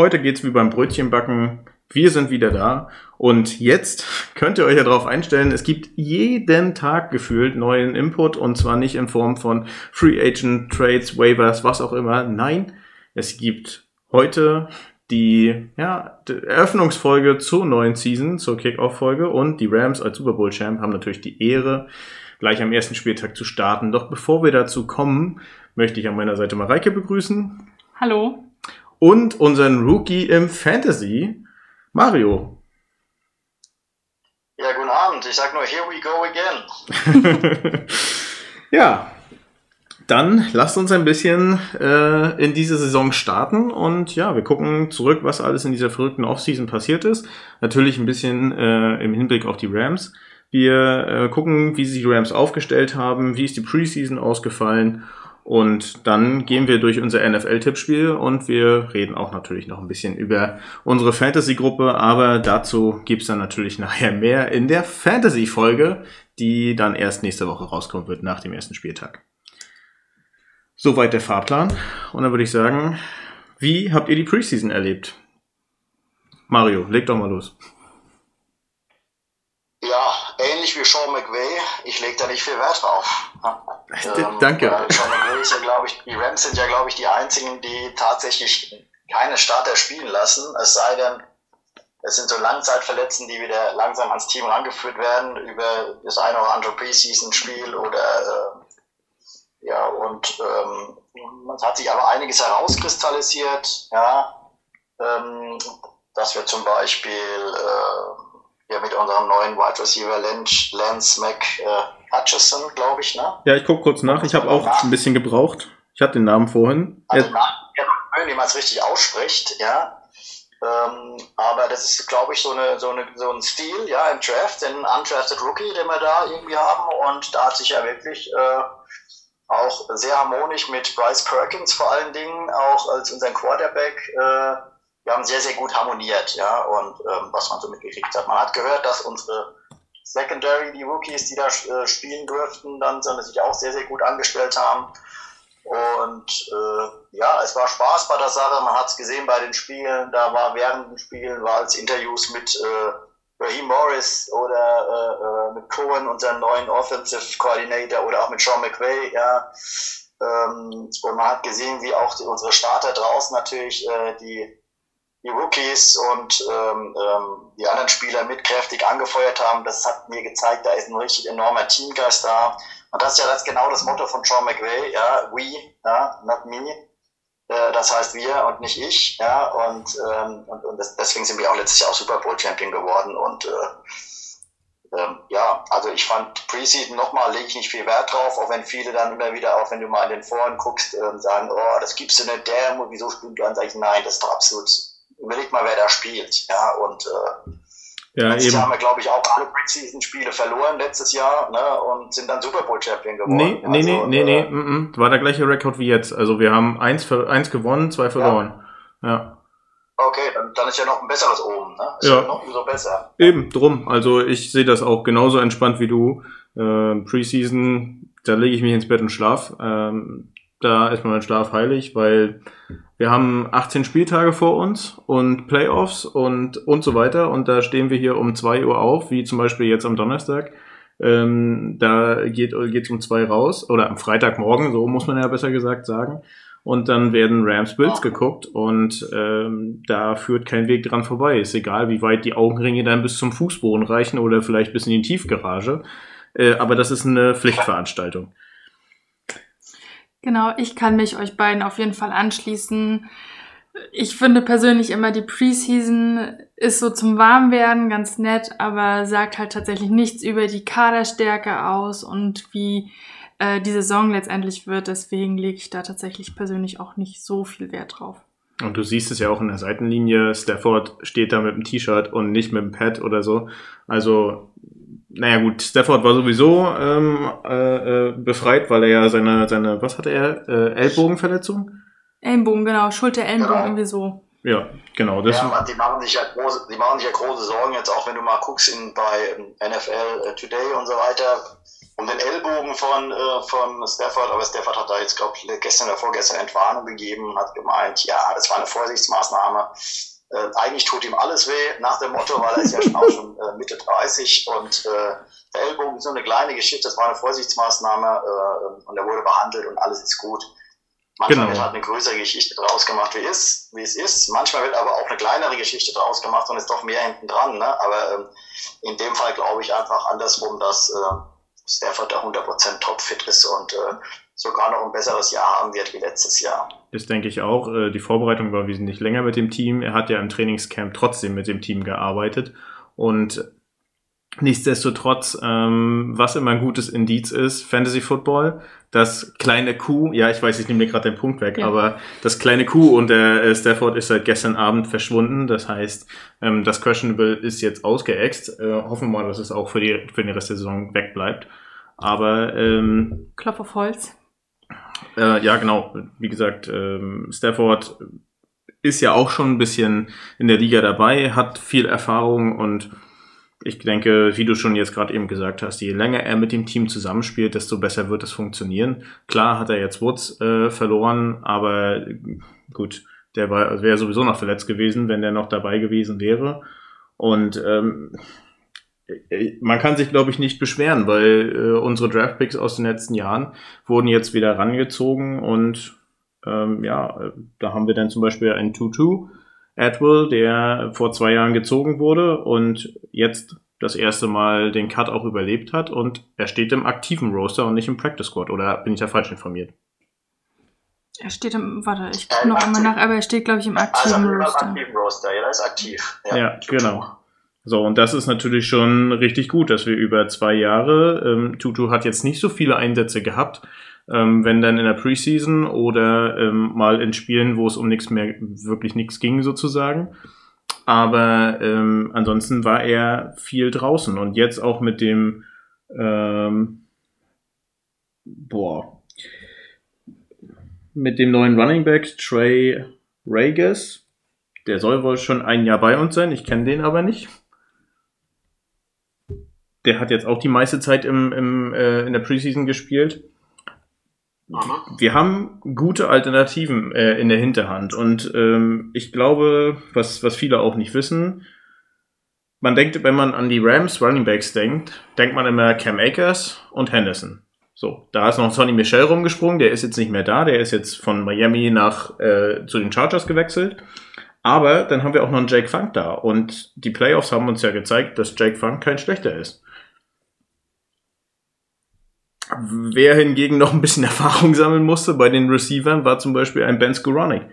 Heute geht's wie beim Brötchenbacken. Wir sind wieder da. Und jetzt könnt ihr euch ja darauf einstellen, es gibt jeden Tag gefühlt neuen Input und zwar nicht in Form von Free Agent, Trades, Waivers, was auch immer. Nein, es gibt heute die, ja, die Eröffnungsfolge zur neuen Season, zur Kickoff-Folge und die Rams als Super Bowl-Champ haben natürlich die Ehre, gleich am ersten Spieltag zu starten. Doch bevor wir dazu kommen, möchte ich an meiner Seite Mareike begrüßen. Hallo. Und unseren Rookie im Fantasy, Mario. Ja, guten Abend. Ich sag nur, here we go again. ja, dann lasst uns ein bisschen äh, in diese Saison starten und ja, wir gucken zurück, was alles in dieser verrückten Offseason passiert ist. Natürlich ein bisschen äh, im Hinblick auf die Rams. Wir äh, gucken, wie sich die Rams aufgestellt haben, wie ist die Preseason ausgefallen und dann gehen wir durch unser NFL-Tippspiel und wir reden auch natürlich noch ein bisschen über unsere Fantasy-Gruppe, aber dazu gibt's dann natürlich nachher mehr in der Fantasy-Folge, die dann erst nächste Woche rauskommen wird nach dem ersten Spieltag. Soweit der Fahrplan. Und dann würde ich sagen, wie habt ihr die Preseason erlebt? Mario, leg doch mal los. Ja, ähnlich wie Sean McVay, ich lege da nicht viel Wert drauf. Ähm, Danke. Sean McVay ist ja, glaube ich, die Rams sind ja, glaube ich, die einzigen, die tatsächlich keine Starter spielen lassen, es sei denn, es sind so Langzeitverletzten, die wieder langsam ans Team rangeführt werden über das eine oder andere Preseason-Spiel oder äh, ja, und ähm, es hat sich aber einiges herauskristallisiert, ja, ähm, dass wir zum Beispiel äh, ja, mit unserem neuen Wide Receiver Lance, Lance Mac äh, Hutchison, glaube ich, ne? Ja, ich gucke kurz nach. Ich habe auch Namen. ein bisschen gebraucht. Ich hatte den Namen vorhin. Also, ja, wie man es richtig ausspricht, ja. Ähm, aber das ist, glaube ich, so, eine, so, eine, so ein Stil, ja, im Draft, den Undrafted Rookie, den wir da irgendwie haben. Und da hat sich ja wirklich äh, auch sehr harmonisch mit Bryce Perkins vor allen Dingen, auch als unseren Quarterback. Äh, wir haben sehr, sehr gut harmoniert, ja, und ähm, was man so mitgekriegt hat. Man hat gehört, dass unsere Secondary, die Rookies, die da äh, spielen durften, dann sondern sich auch sehr, sehr gut angestellt haben. Und äh, ja, es war Spaß bei der Sache. Man hat es gesehen bei den Spielen. Da war während den Spielen war es Interviews mit äh, Raheem Morris oder äh, äh, mit Cohen, unseren neuen Offensive Coordinator, oder auch mit Sean McVay, ja. Ähm, und man hat gesehen, wie auch die, unsere Starter draußen natürlich äh, die, die Rookies und ähm, ähm, die anderen Spieler mit kräftig angefeuert haben. Das hat mir gezeigt, da ist ein richtig enormer Teamgeist da. Und das ist ja das genau das Motto von Sean McVay, ja, we, ja, not me. Äh, das heißt wir und nicht ich, ja, und, ähm, und, und deswegen sind wir auch letztes Jahr auch Super Bowl Champion geworden und äh, ähm, ja, also ich fand Preseason nochmal, lege ich nicht viel Wert drauf, auch wenn viele dann immer wieder, auch wenn du mal in den Foren guckst, äh, sagen, oh, das gibst du nicht, der, wieso spielt du an? Sag ich, nein, das ist doch absolut, überleg mal, wer da spielt, ja, und äh, ja, letztes eben. Jahr haben wir, glaube ich, auch alle Preseason-Spiele verloren letztes Jahr ne, und sind dann Super Bowl-Champion geworden. Nee, nee, also, nee, nee, äh, nee, mm, war der gleiche Rekord wie jetzt. Also wir haben eins, eins gewonnen, zwei verloren. Ja. ja. Okay, dann, dann ist ja noch ein besseres oben, ne? Ist ja. ja noch so besser. Eben, drum. Also ich sehe das auch genauso entspannt wie du. Äh, Preseason, da lege ich mich ins Bett und schlaf. Ähm, da ist mein Schlaf heilig, weil wir haben 18 Spieltage vor uns und Playoffs und, und so weiter. Und da stehen wir hier um 2 Uhr auf, wie zum Beispiel jetzt am Donnerstag. Ähm, da geht es um 2 raus, oder am Freitagmorgen, so muss man ja besser gesagt sagen. Und dann werden Rams Bills geguckt und ähm, da führt kein Weg dran vorbei. Ist egal, wie weit die Augenringe dann bis zum Fußboden reichen oder vielleicht bis in die Tiefgarage. Äh, aber das ist eine Pflichtveranstaltung. Genau, ich kann mich euch beiden auf jeden Fall anschließen. Ich finde persönlich immer, die Preseason ist so zum Warmwerden ganz nett, aber sagt halt tatsächlich nichts über die Kaderstärke aus und wie äh, die Saison letztendlich wird. Deswegen lege ich da tatsächlich persönlich auch nicht so viel Wert drauf. Und du siehst es ja auch in der Seitenlinie. Stafford steht da mit dem T-Shirt und nicht mit dem Pad oder so. Also naja gut, Stafford war sowieso ähm, äh, äh, befreit, weil er ja seine, seine, was hatte er, äh, Ellbogenverletzung? Ellenbogen, genau, Schulter-Ellenbogen, genau. irgendwie so. Ja, genau. Das ja, die machen sich ja große, die machen sich ja große Sorgen jetzt auch, wenn du mal guckst in, bei NFL Today und so weiter. um den Ellbogen von, äh, von Stafford, aber Stafford hat da jetzt, glaube ich, gestern oder vorgestern Entwarnung gegeben und hat gemeint, ja, das war eine Vorsichtsmaßnahme. Äh, eigentlich tut ihm alles weh, nach dem Motto, weil er ist ja schon auch schon äh, Mitte 30 und äh, der Ellbogen ist so eine kleine Geschichte, das war eine Vorsichtsmaßnahme äh, und er wurde behandelt und alles ist gut. Manchmal genau. wird halt eine größere Geschichte draus gemacht, wie, ist, wie es ist. Manchmal wird aber auch eine kleinere Geschichte draus gemacht und ist doch mehr hinten dran. Ne? Aber ähm, in dem Fall glaube ich einfach andersrum, dass äh, Stafford da 100% topfit ist und äh, sogar noch ein besseres Jahr haben wird wie letztes Jahr. Das denke ich auch. Äh, die Vorbereitung war wesentlich länger mit dem Team. Er hat ja im Trainingscamp trotzdem mit dem Team gearbeitet und Nichtsdestotrotz, ähm, was immer ein gutes Indiz ist, Fantasy Football, das kleine Kuh, ja, ich weiß, ich nehme mir gerade den Punkt weg, ja. aber das kleine Kuh und der äh, Stafford ist seit gestern Abend verschwunden. Das heißt, ähm, das Questionable ist jetzt ausgeext. Äh, hoffen wir mal, dass es auch für, die, für den Rest der Saison wegbleibt. Aber ähm, Klopf auf Holz. Äh, ja, genau. Wie gesagt, ähm, Stafford ist ja auch schon ein bisschen in der Liga dabei, hat viel Erfahrung und ich denke, wie du schon jetzt gerade eben gesagt hast, je länger er mit dem Team zusammenspielt, desto besser wird es funktionieren. Klar hat er jetzt Woods äh, verloren, aber gut, der war wäre sowieso noch verletzt gewesen, wenn der noch dabei gewesen wäre. Und ähm, äh, man kann sich, glaube ich, nicht beschweren, weil äh, unsere Draftpicks aus den letzten Jahren wurden jetzt wieder rangezogen und ähm, ja, äh, da haben wir dann zum Beispiel einen Tutu Atwell, der vor zwei Jahren gezogen wurde und jetzt das erste Mal den Cut auch überlebt hat und er steht im aktiven Roster und nicht im Practice Squad. Oder bin ich da falsch informiert? Er steht im, warte, ich gucke noch einmal nach, aber er steht, glaube ich, im aktiven also, Roster. Im aktiven Roster, ja, er ist aktiv. Ja, ja genau. So, und das ist natürlich schon richtig gut, dass wir über zwei Jahre, ähm, Tutu hat jetzt nicht so viele Einsätze gehabt, ähm, wenn dann in der Preseason oder ähm, mal in Spielen, wo es um nichts mehr, wirklich nichts ging sozusagen. Aber ähm, ansonsten war er viel draußen und jetzt auch mit dem ähm, boah mit dem neuen Running Back Trey Regis. Der soll wohl schon ein Jahr bei uns sein. Ich kenne den aber nicht. Der hat jetzt auch die meiste Zeit im, im, äh, in der Preseason gespielt wir haben gute Alternativen äh, in der Hinterhand. Und ähm, ich glaube, was, was viele auch nicht wissen, man denkt, wenn man an die Rams Running Backs denkt, denkt man immer Cam Akers und Henderson. So, da ist noch Sonny Michel rumgesprungen, der ist jetzt nicht mehr da, der ist jetzt von Miami nach äh, zu den Chargers gewechselt. Aber dann haben wir auch noch einen Jake Funk da. Und die Playoffs haben uns ja gezeigt, dass Jake Funk kein schlechter ist. Wer hingegen noch ein bisschen Erfahrung sammeln musste bei den Receivern, war zum Beispiel ein Ben Skoranek.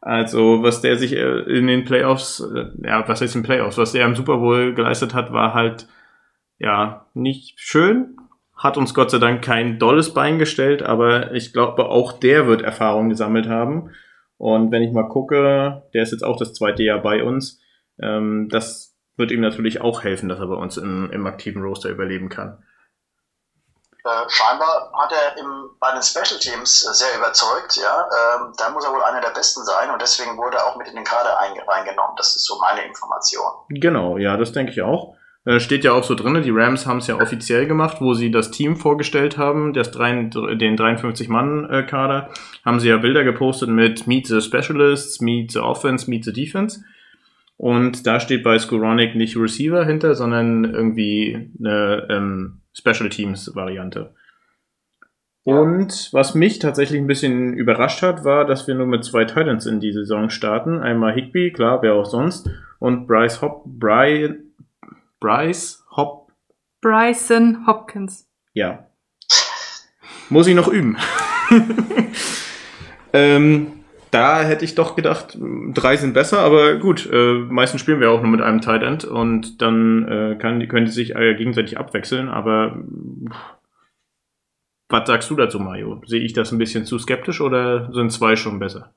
Also, was der sich äh, in den Playoffs, äh, ja, was heißt in Playoffs, was der im Super Bowl geleistet hat, war halt, ja, nicht schön. Hat uns Gott sei Dank kein dolles Bein gestellt, aber ich glaube, auch der wird Erfahrung gesammelt haben. Und wenn ich mal gucke, der ist jetzt auch das zweite Jahr bei uns. Ähm, das wird ihm natürlich auch helfen, dass er bei uns im, im aktiven Roster überleben kann. Äh, scheinbar hat er im, bei den Special Teams äh, sehr überzeugt, ja. Ähm, da muss er wohl einer der Besten sein und deswegen wurde er auch mit in den Kader reingenommen. Das ist so meine Information. Genau, ja, das denke ich auch. Äh, steht ja auch so drin, die Rams haben es ja offiziell gemacht, wo sie das Team vorgestellt haben, das drei, den 53-Mann-Kader, haben sie ja Bilder gepostet mit Meet the Specialists, Meet the Offense, Meet the Defense. Und da steht bei Skoronic nicht Receiver hinter, sondern irgendwie eine ähm, Special Teams Variante. Und was mich tatsächlich ein bisschen überrascht hat, war, dass wir nur mit zwei Titans in die Saison starten. Einmal Higby, klar, wer auch sonst, und Bryce Hop, Brian, Bryce Hop. Bryson Hopkins. Ja. Muss ich noch üben. ähm, da hätte ich doch gedacht, drei sind besser, aber gut, äh, meistens spielen wir auch nur mit einem Tight End und dann äh, kann, können die sich äh, gegenseitig abwechseln, aber was sagst du dazu, Mario? Sehe ich das ein bisschen zu skeptisch oder sind zwei schon besser?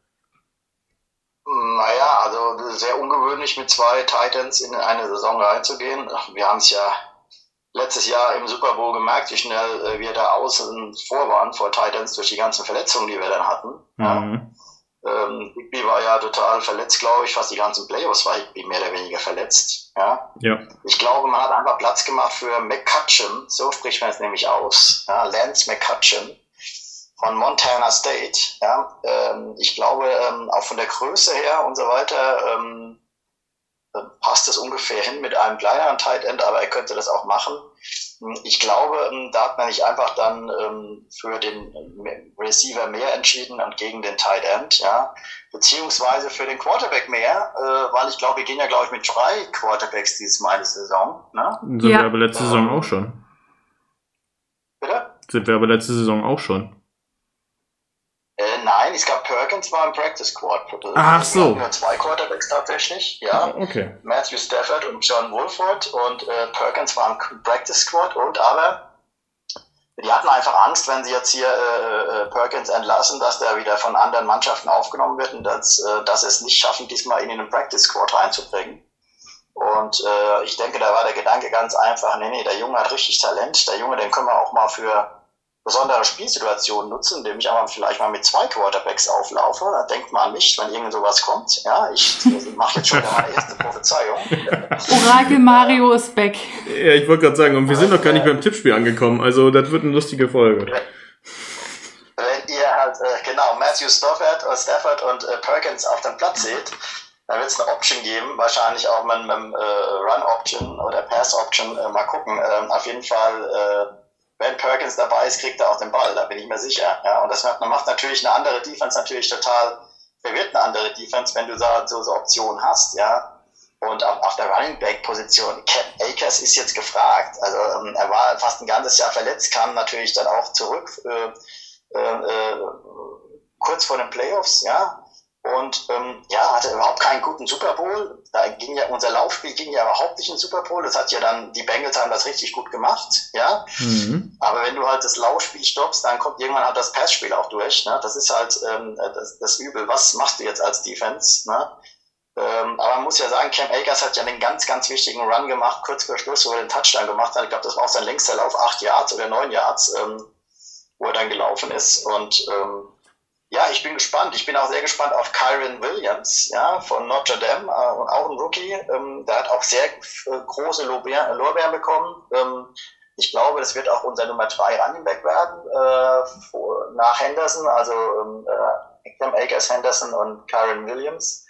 Naja, also sehr ungewöhnlich mit zwei Titans in eine Saison reinzugehen. Wir haben es ja letztes Jahr im Super Bowl gemerkt, wie schnell äh, wir da außen vor waren vor Titans durch die ganzen Verletzungen, die wir dann hatten. Mhm. Ja. Ähm, Higby war ja total verletzt, glaube ich. Fast die ganzen Playoffs war Higby mehr oder weniger verletzt. Ja? Ja. Ich glaube, man hat einfach Platz gemacht für McCutcheon, so spricht man es nämlich aus. Ja? Lance McCutcheon von Montana State. Ja? Ähm, ich glaube, ähm, auch von der Größe her und so weiter ähm, passt es ungefähr hin mit einem kleineren Tight End, aber er könnte das auch machen. Ich glaube, ähm, da hat man nicht einfach dann ähm, für den Receiver mehr entschieden und gegen den Tight End, ja, beziehungsweise für den Quarterback mehr, äh, weil ich glaube, wir gehen ja, glaube ich, mit drei Quarterbacks dieses Mal in die Saison. Ne? Sind ja. wir aber letzte Saison auch schon. Bitte? Sind wir aber letzte Saison auch schon. Äh, nein, es gab Perkins war im Practice Squad. Ach so. Wir zwei Quarterbacks tatsächlich, ja. Okay. Matthew Stafford und John Wolford und äh, Perkins waren im Practice Squad und aber die hatten einfach Angst, wenn sie jetzt hier äh, äh, Perkins entlassen, dass der wieder von anderen Mannschaften aufgenommen wird und dass, äh, dass es nicht schaffen, diesmal ihn in den Practice Squad reinzubringen. Und äh, ich denke, da war der Gedanke ganz einfach, nee, nee, der Junge hat richtig Talent, der Junge, den können wir auch mal für besondere Spielsituationen nutzen, indem ich aber vielleicht mal mit zwei Quarterbacks auflaufe. Da denkt man an mich, wenn irgend sowas kommt. Ja, ich mache jetzt schon meine erste Prophezeiung. Orakel Mario ist back. Ja, ich wollte gerade sagen, und wir sind noch gar nicht beim Tippspiel angekommen. Also, das wird eine lustige Folge. Wenn ihr halt, äh, genau, Matthew Stafford, äh, Stafford und äh, Perkins auf dem Platz seht, dann wird es eine Option geben, wahrscheinlich auch mit einem äh, Run-Option oder Pass-Option. Äh, mal gucken. Ähm, auf jeden Fall wenn Perkins dabei ist, kriegt er auch den Ball, da bin ich mir sicher. Ja, und das macht, natürlich eine andere Defense natürlich total, verwirrt eine andere Defense, wenn du da so, so Optionen hast, ja. Und auf, auf der Running Back Position, Cap Akers ist jetzt gefragt. Also ähm, er war fast ein ganzes Jahr verletzt, kam natürlich dann auch zurück äh, äh, äh kurz vor den Playoffs, ja. Und ähm, ja, hatte überhaupt keinen guten Super Bowl. Da ging ja unser Laufspiel ging ja überhaupt nicht in Super Bowl. Das hat ja dann die Bengals haben das richtig gut gemacht, ja. Mhm. Aber wenn du halt das Laufspiel stoppst, dann kommt irgendwann halt das Passspiel auch durch. Ne? Das ist halt ähm, das, das Übel. Was machst du jetzt als Defense? Ne? Ähm, aber man muss ja sagen, Cam Akers hat ja einen ganz, ganz wichtigen Run gemacht, kurz vor Schluss, wo er den Touchdown gemacht hat. Ich glaube, das war auch sein längster Lauf, acht Yards oder neun Yards, ähm, wo er dann gelaufen ist. Und ähm, ja, ich bin gespannt. Ich bin auch sehr gespannt auf Kyron Williams, ja, von Notre Dame, äh, auch ein Rookie. Ähm, der hat auch sehr äh, große Lorbeeren, Lorbeeren bekommen. Ähm, ich glaube, das wird auch unser Nummer 2 Running Back werden, äh, vor, nach Henderson, also ähm, äh, Cam Akers, Henderson und Kyron Williams.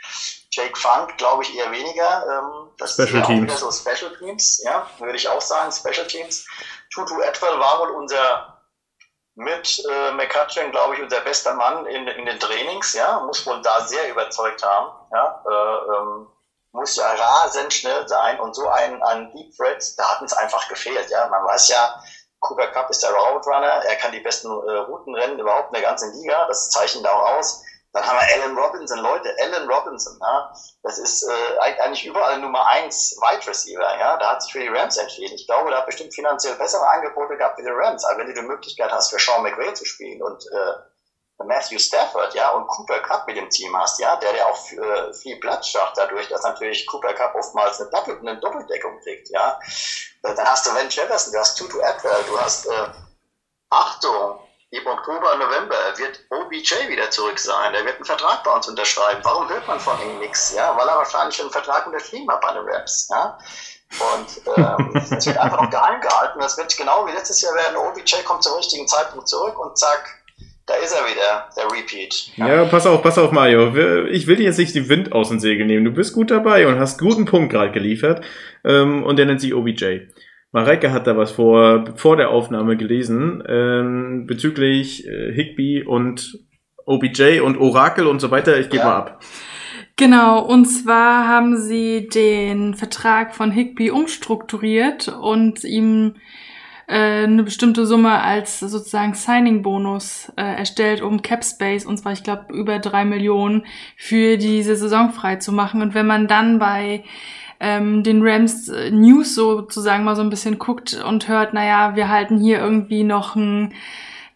Jake Funk, glaube ich, eher weniger. Ähm, das Special Teams. so Special Teams, ja, würde ich auch sagen, Special Teams. Tutu Atwell war wohl unser mit äh, McCutcheon, glaube ich, unser bester Mann in, in den Trainings, ja, muss wohl da sehr überzeugt haben, ja, äh, ähm, muss ja rasend schnell sein und so ein, ein Deep Threat, da hat es einfach gefehlt, ja, man weiß ja, Cooper Cup ist der Route Runner, er kann die besten äh, Routen rennen überhaupt in der ganzen Liga, das zeichnet auch aus, dann haben wir Alan Robinson, Leute, Alan Robinson, ja, das ist äh, eigentlich überall Nummer eins Wide Receiver, ja, da hat sich für die Rams entschieden. Ich glaube, da hat bestimmt finanziell bessere Angebote gehabt für die Rams, aber wenn du die Möglichkeit hast, für Sean McVay zu spielen und äh, Matthew Stafford, ja, und Cooper Cup mit dem Team hast, ja, der ja auch äh, viel Platz schafft dadurch, dass natürlich Cooper Cup oftmals eine, Doppel eine Doppeldeckung kriegt, ja. Dann hast du Van Jefferson, du hast Tutu Atwell, du hast, äh, Achtung, im Oktober, November wird OBJ wieder zurück sein. Der wird einen Vertrag bei uns unterschreiben. Warum hört man von ihm nichts? Ja, weil er wahrscheinlich schon einen Vertrag unterschrieben hat bei den Raps. Ja? Und ähm, es wird einfach noch geheim gehalten. Das wird genau wie letztes Jahr werden. OBJ kommt zum richtigen Zeitpunkt zurück und zack, da ist er wieder, der Repeat. Ja. ja, pass auf, pass auf, Mario. Ich will dir jetzt nicht den Wind aus den Segel nehmen. Du bist gut dabei und hast guten Punkt gerade geliefert. Ähm, und der nennt sich OBJ. Mareike hat da was vor, vor der Aufnahme gelesen, ähm, bezüglich äh, Higby und OBJ und Orakel und so weiter. Ich gebe ja. mal ab. Genau, und zwar haben sie den Vertrag von Higby umstrukturiert und ihm äh, eine bestimmte Summe als sozusagen Signing-Bonus äh, erstellt, um Cap Space, und zwar ich glaube über drei Millionen, für diese Saison frei zu machen. Und wenn man dann bei ähm, den Rams äh, News sozusagen mal so ein bisschen guckt und hört, naja, wir halten hier irgendwie noch ein,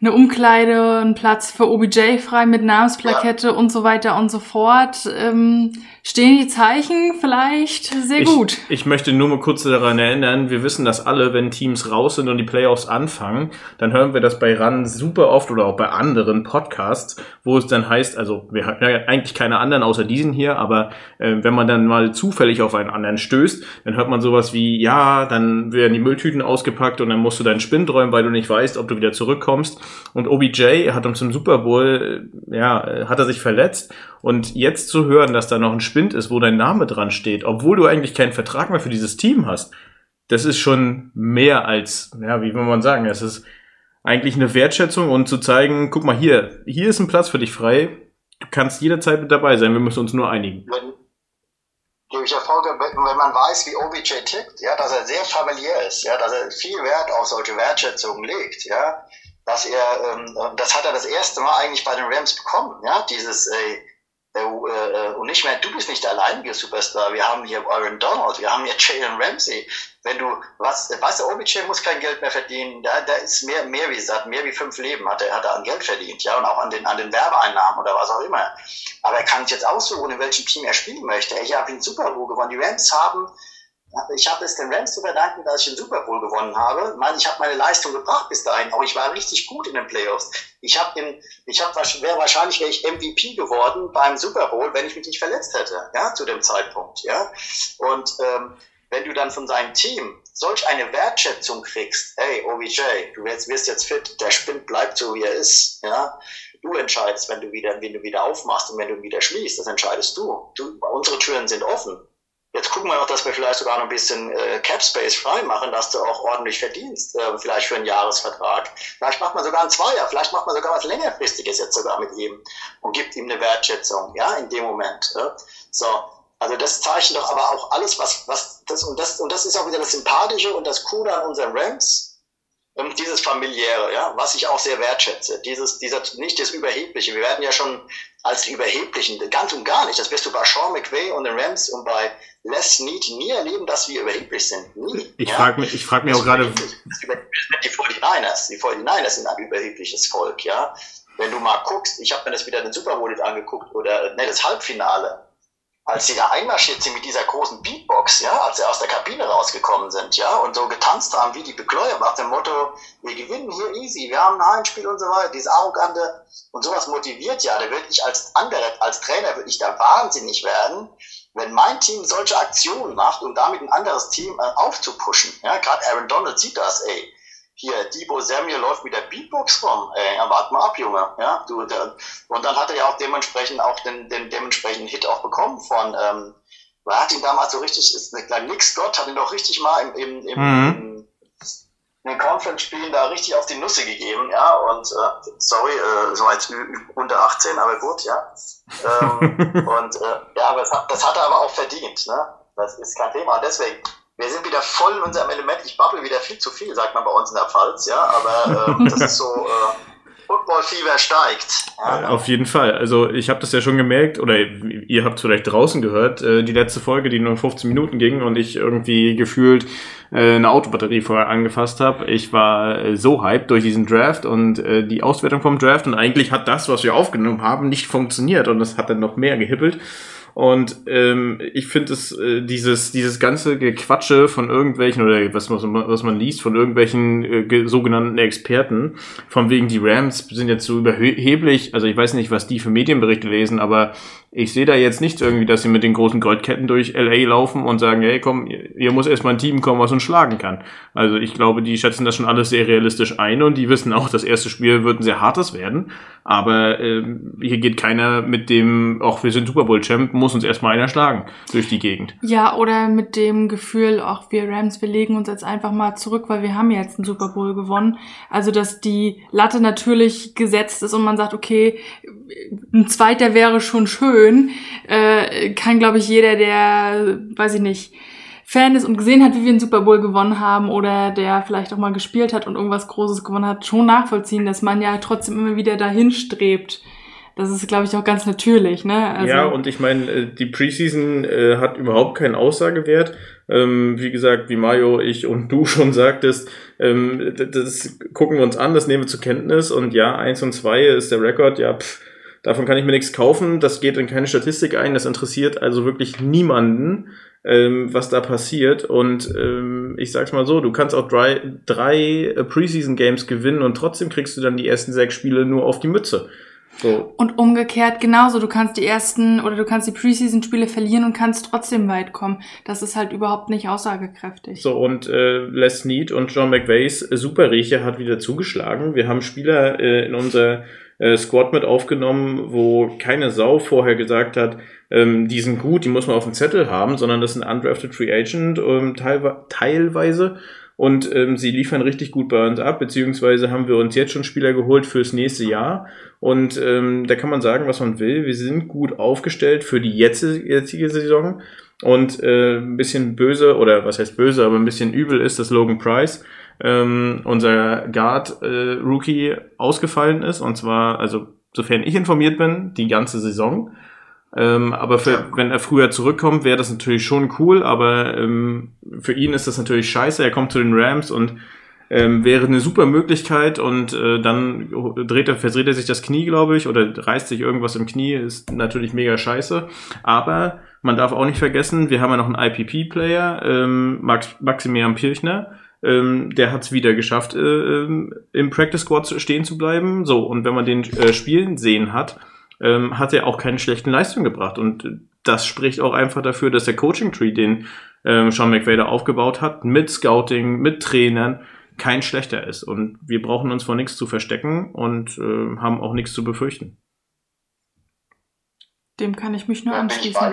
eine Umkleide, ein Platz für OBJ frei mit Namensplakette ja. und so weiter und so fort. Ähm, stehen die Zeichen vielleicht sehr ich, gut. Ich möchte nur mal kurz daran erinnern, wir wissen das alle, wenn Teams raus sind und die Playoffs anfangen, dann hören wir das bei RAN super oft oder auch bei anderen Podcasts, wo es dann heißt, also wir haben ja eigentlich keine anderen außer diesen hier, aber äh, wenn man dann mal zufällig auf einen anderen stößt, dann hört man sowas wie, ja, dann werden die Mülltüten ausgepackt und dann musst du deinen Spind räumen, weil du nicht weißt, ob du wieder zurückkommst. Und OBJ hat uns im Super Bowl, äh, ja, äh, hat er sich verletzt. Und jetzt zu hören, dass da noch ein Spind ist, wo dein Name dran steht, obwohl du eigentlich keinen Vertrag mehr für dieses Team hast, das ist schon mehr als, ja, wie will man sagen, es ist eigentlich eine Wertschätzung und zu zeigen, guck mal hier, hier ist ein Platz für dich frei, du kannst jederzeit mit dabei sein, wir müssen uns nur einigen. Gebe ich Erfolge, wenn man weiß, wie OBJ tickt, ja, dass er sehr familiär ist, ja, dass er viel Wert auf solche Wertschätzungen legt, ja, dass er, ähm, das hat er das erste Mal eigentlich bei den Rams bekommen, ja, dieses, äh, äh, äh, und nicht mehr, du bist nicht der alleinige Superstar, wir haben hier Aaron Donald, wir haben hier Jalen Ramsey, wenn du, was, weißt du, OBJ muss kein Geld mehr verdienen, da, da ist mehr, mehr wie satt, mehr wie fünf Leben hat er, hat er an Geld verdient, ja, und auch an den, an den Werbeeinnahmen oder was auch immer. Aber er kann sich jetzt aussuchen, in welchem Team er spielen möchte. Ich habe den Super Bowl gewonnen. Die Rams haben ich habe es den Rams zu verdanken, dass ich den Super Bowl gewonnen habe. Ich, meine, ich habe meine Leistung gebracht bis dahin. Auch ich war richtig gut in den Playoffs. Ich habe den, ich habe wäre wahrscheinlich wäre ich MVP geworden beim Super Bowl, wenn ich mich nicht verletzt hätte, ja, zu dem Zeitpunkt, ja. Und ähm, wenn du dann von seinem Team solch eine Wertschätzung kriegst, hey OBJ, du wirst, wirst jetzt fit, der Spind bleibt so wie er ist, ja. Du entscheidest, wenn du wieder, wenn du wieder aufmachst und wenn du wieder schließt, das entscheidest du. du unsere Türen sind offen. Jetzt gucken wir noch, dass wir vielleicht sogar noch ein bisschen äh, Cap Space frei machen, dass du auch ordentlich verdienst, äh, vielleicht für einen Jahresvertrag. Vielleicht macht man sogar ein Zweier, vielleicht macht man sogar was längerfristiges jetzt sogar mit ihm und gibt ihm eine Wertschätzung, ja, in dem Moment. Ja. So, also das zeichnet doch aber auch alles, was, was das und das und das ist auch wieder das Sympathische und das Coole an unseren Rams, dieses familiäre, ja, was ich auch sehr wertschätze, dieses, dieser nicht das Überhebliche. Wir werden ja schon als die Überheblichen, ganz und gar nicht. Das wirst du bei Sean McVay und den Rams und bei Les Need nie erleben, dass wir überheblich sind. Nie. Ich ja? frage mich, ich frag mich auch gerade. Die 49ers, die 49ers sind ein überhebliches Volk, ja. Wenn du mal guckst, ich habe mir das wieder den Super Bowl angeguckt oder ne, das Halbfinale als sie da einmarschiert sind mit dieser großen Beatbox, ja, als sie aus der Kabine rausgekommen sind, ja, und so getanzt haben wie die Bekleuer nach dem Motto, wir gewinnen hier easy, wir haben ein Heimspiel und so weiter, dieses arrogante. Und sowas motiviert ja, da würde ich als andere, als Trainer würde ich da wahnsinnig werden, wenn mein Team solche Aktionen macht, um damit ein anderes Team äh, aufzupuschen, ja, gerade Aaron Donald sieht das, ey, hier, Debo Samuel läuft mit der Beatbox rum. Ey, warte mal ab, Junge. Ja, du, der, und dann hat er ja auch dementsprechend auch den, den dementsprechenden Hit auch bekommen von, ähm, er hat ihn damals so richtig, ist eine Nick Scott hat ihn doch richtig mal im, im, im, mhm. in den Conference-Spielen da richtig auf die Nüsse gegeben, ja, und äh, sorry, äh, so als unter 18, aber gut, ja. Ähm, und äh, ja, aber das hat, das hat er aber auch verdient, ne? Das ist kein Thema. Deswegen, wir sind wieder voll in unserem Element. Ich babbel wieder viel zu viel, sagt man bei uns in der Pfalz, ja, aber äh, das ist so, äh, Football-Fieber steigt. Ja. Auf jeden Fall. Also ich habe das ja schon gemerkt, oder ihr habt vielleicht draußen gehört, äh, die letzte Folge, die nur 15 Minuten ging und ich irgendwie gefühlt äh, eine Autobatterie vorher angefasst habe. Ich war äh, so hyped durch diesen Draft und äh, die Auswertung vom Draft und eigentlich hat das, was wir aufgenommen haben, nicht funktioniert und es hat dann noch mehr gehippelt. Und ähm, ich finde es, äh, dieses, dieses ganze Gequatsche von irgendwelchen, oder was, was, man liest, von irgendwelchen äh, sogenannten Experten, von wegen die Rams sind jetzt so überheblich, also ich weiß nicht, was die für Medienberichte lesen, aber ich sehe da jetzt nicht irgendwie, dass sie mit den großen Goldketten durch LA laufen und sagen, hey komm, hier muss erstmal ein Team kommen, was uns schlagen kann. Also ich glaube, die schätzen das schon alles sehr realistisch ein und die wissen auch, das erste Spiel wird ein sehr hartes werden. Aber ähm, hier geht keiner mit dem, auch wir sind Super Bowl Champ, muss uns erstmal einer schlagen durch die Gegend. Ja, oder mit dem Gefühl, auch wir Rams, wir legen uns jetzt einfach mal zurück, weil wir haben jetzt einen Super Bowl gewonnen. Also dass die Latte natürlich gesetzt ist und man sagt, okay, ein zweiter wäre schon schön, äh, kann, glaube ich, jeder, der, weiß ich nicht, Fan ist und gesehen hat, wie wir einen Super Bowl gewonnen haben oder der vielleicht auch mal gespielt hat und irgendwas Großes gewonnen hat, schon nachvollziehen, dass man ja trotzdem immer wieder dahin strebt, Das ist, glaube ich, auch ganz natürlich, ne? Also ja, und ich meine, äh, die Preseason äh, hat überhaupt keinen Aussagewert. Ähm, wie gesagt, wie Mario, ich und du schon sagtest, ähm, das gucken wir uns an, das nehmen wir zur Kenntnis und ja, eins und zwei ist der Rekord, ja, pff, davon kann ich mir nichts kaufen, das geht in keine Statistik ein, das interessiert also wirklich niemanden ähm, was da passiert. Und ähm, ich sag's mal so, du kannst auch drei, drei äh, Preseason-Games gewinnen und trotzdem kriegst du dann die ersten sechs Spiele nur auf die Mütze. So. Und umgekehrt genauso. Du kannst die ersten oder du kannst die Preseason-Spiele verlieren und kannst trotzdem weit kommen. Das ist halt überhaupt nicht aussagekräftig. So, und äh, Les Need und John McVeys Superriecher hat wieder zugeschlagen. Wir haben Spieler äh, in unser äh, Squad mit aufgenommen, wo keine Sau vorher gesagt hat, ähm, die sind gut, die muss man auf dem Zettel haben, sondern das sind undrafted Free Agent ähm, teilwe teilweise und ähm, sie liefern richtig gut bei uns ab, beziehungsweise haben wir uns jetzt schon Spieler geholt fürs nächste Jahr und ähm, da kann man sagen, was man will. Wir sind gut aufgestellt für die jetzige Saison und äh, ein bisschen böse oder was heißt böse, aber ein bisschen übel ist, dass Logan Price ähm, unser Guard-Rookie äh, ausgefallen ist und zwar, also sofern ich informiert bin, die ganze Saison. Ähm, aber für, ja. wenn er früher zurückkommt, wäre das natürlich schon cool, aber ähm, für ihn ist das natürlich scheiße. Er kommt zu den Rams und ähm, wäre eine super Möglichkeit und äh, dann dreht er, verdreht er sich das Knie, glaube ich, oder reißt sich irgendwas im Knie, ist natürlich mega scheiße. Aber man darf auch nicht vergessen, wir haben ja noch einen IPP-Player, ähm, Max, Maximilian Pilchner, ähm, der hat es wieder geschafft, äh, ähm, im Practice Squad stehen zu bleiben. So, und wenn man den äh, spielen sehen hat, ähm, hat er auch keine schlechten Leistungen gebracht. Und das spricht auch einfach dafür, dass der Coaching Tree, den ähm, Sean McVay da aufgebaut hat, mit Scouting, mit Trainern, kein schlechter ist. Und wir brauchen uns vor nichts zu verstecken und äh, haben auch nichts zu befürchten. Dem kann ich mich nur anschließen.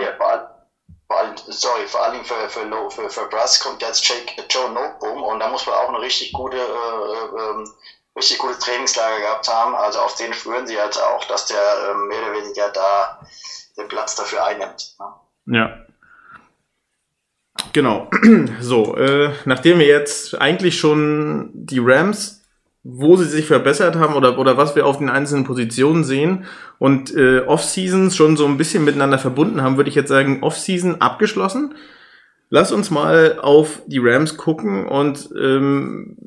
Vor allem, sorry, vor allem für, für, für, für Brass kommt jetzt Jake, Joe Noteboom und da muss man auch eine richtig gute äh, äh, ähm, richtig gutes Trainingslager gehabt haben. Also auf den spüren sie halt auch, dass der ähm, mehr oder weniger da den Platz dafür einnimmt. Ne? Ja. Genau. So, äh, nachdem wir jetzt eigentlich schon die Rams, wo sie sich verbessert haben oder, oder was wir auf den einzelnen Positionen sehen und äh, Off-Seasons schon so ein bisschen miteinander verbunden haben, würde ich jetzt sagen, Off-Season abgeschlossen. Lass uns mal auf die Rams gucken und ähm,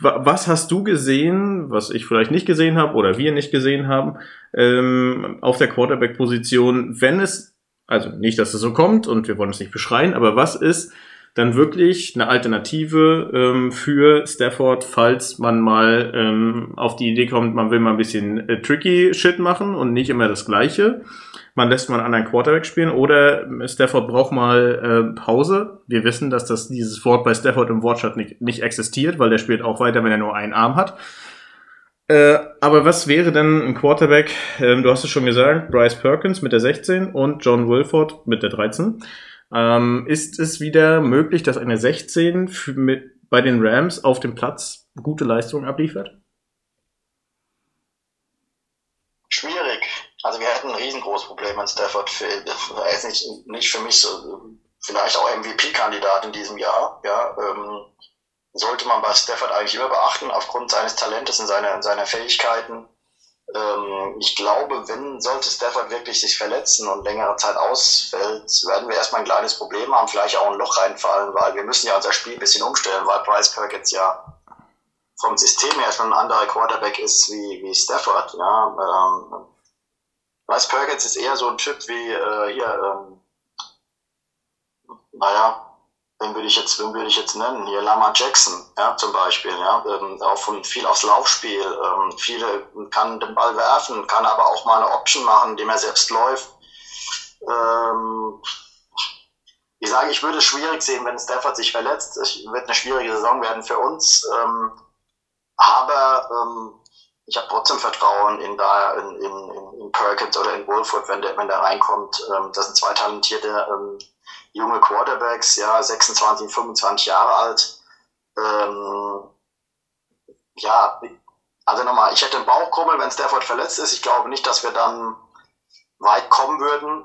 was hast du gesehen, was ich vielleicht nicht gesehen habe oder wir nicht gesehen haben, ähm, auf der Quarterback-Position, wenn es, also nicht, dass es so kommt und wir wollen es nicht beschreien, aber was ist dann wirklich eine Alternative ähm, für Stafford, falls man mal ähm, auf die Idee kommt, man will mal ein bisschen äh, tricky Shit machen und nicht immer das Gleiche man lässt mal einen anderen Quarterback spielen oder Stafford braucht mal äh, Pause. Wir wissen, dass das dieses Wort bei Stafford im Wortschatz nicht, nicht existiert, weil der spielt auch weiter, wenn er nur einen Arm hat. Äh, aber was wäre denn ein Quarterback? Ähm, du hast es schon gesagt, Bryce Perkins mit der 16 und John Wilford mit der 13. Ähm, ist es wieder möglich, dass eine 16 für, mit, bei den Rams auf dem Platz gute Leistungen abliefert? Also wir hätten ein riesengroßes Problem, wenn Stafford fehlt. Er ist nicht, nicht für mich so, vielleicht auch MVP-Kandidat in diesem Jahr. Ja, ähm, sollte man bei Stafford eigentlich immer beachten, aufgrund seines Talentes und seiner, seiner Fähigkeiten. Ähm, ich glaube, wenn sollte Stafford wirklich sich verletzen und längere Zeit ausfällt, werden wir erstmal ein kleines Problem haben, vielleicht auch ein Loch reinfallen, weil wir müssen ja unser Spiel ein bisschen umstellen, weil Bryce Perkins ja vom System her schon ein anderer Quarterback ist wie, wie Stafford. Ja, ähm, Bryce Perkins ist eher so ein Typ wie äh, hier, ähm, naja, wen würde ich jetzt, wen würde ich jetzt nennen? Hier Lama Jackson, ja, zum Beispiel, ja, ähm, auch von viel aufs Laufspiel, ähm, viele kann den Ball werfen, kann aber auch mal eine Option machen, indem er selbst läuft. Ähm, ich sage, ich würde es schwierig sehen, wenn Stafford sich verletzt. Es wird eine schwierige Saison werden für uns. Ähm, aber ähm, ich habe trotzdem Vertrauen in, da, in, in, in Perkins oder in Wolford, wenn der, wenn der reinkommt. Ähm, das sind zwei talentierte ähm, junge Quarterbacks, ja, 26, 25 Jahre alt. Ähm, ja, also nochmal, ich hätte einen Bauchkrummel, wenn Stafford verletzt ist. Ich glaube nicht, dass wir dann weit kommen würden,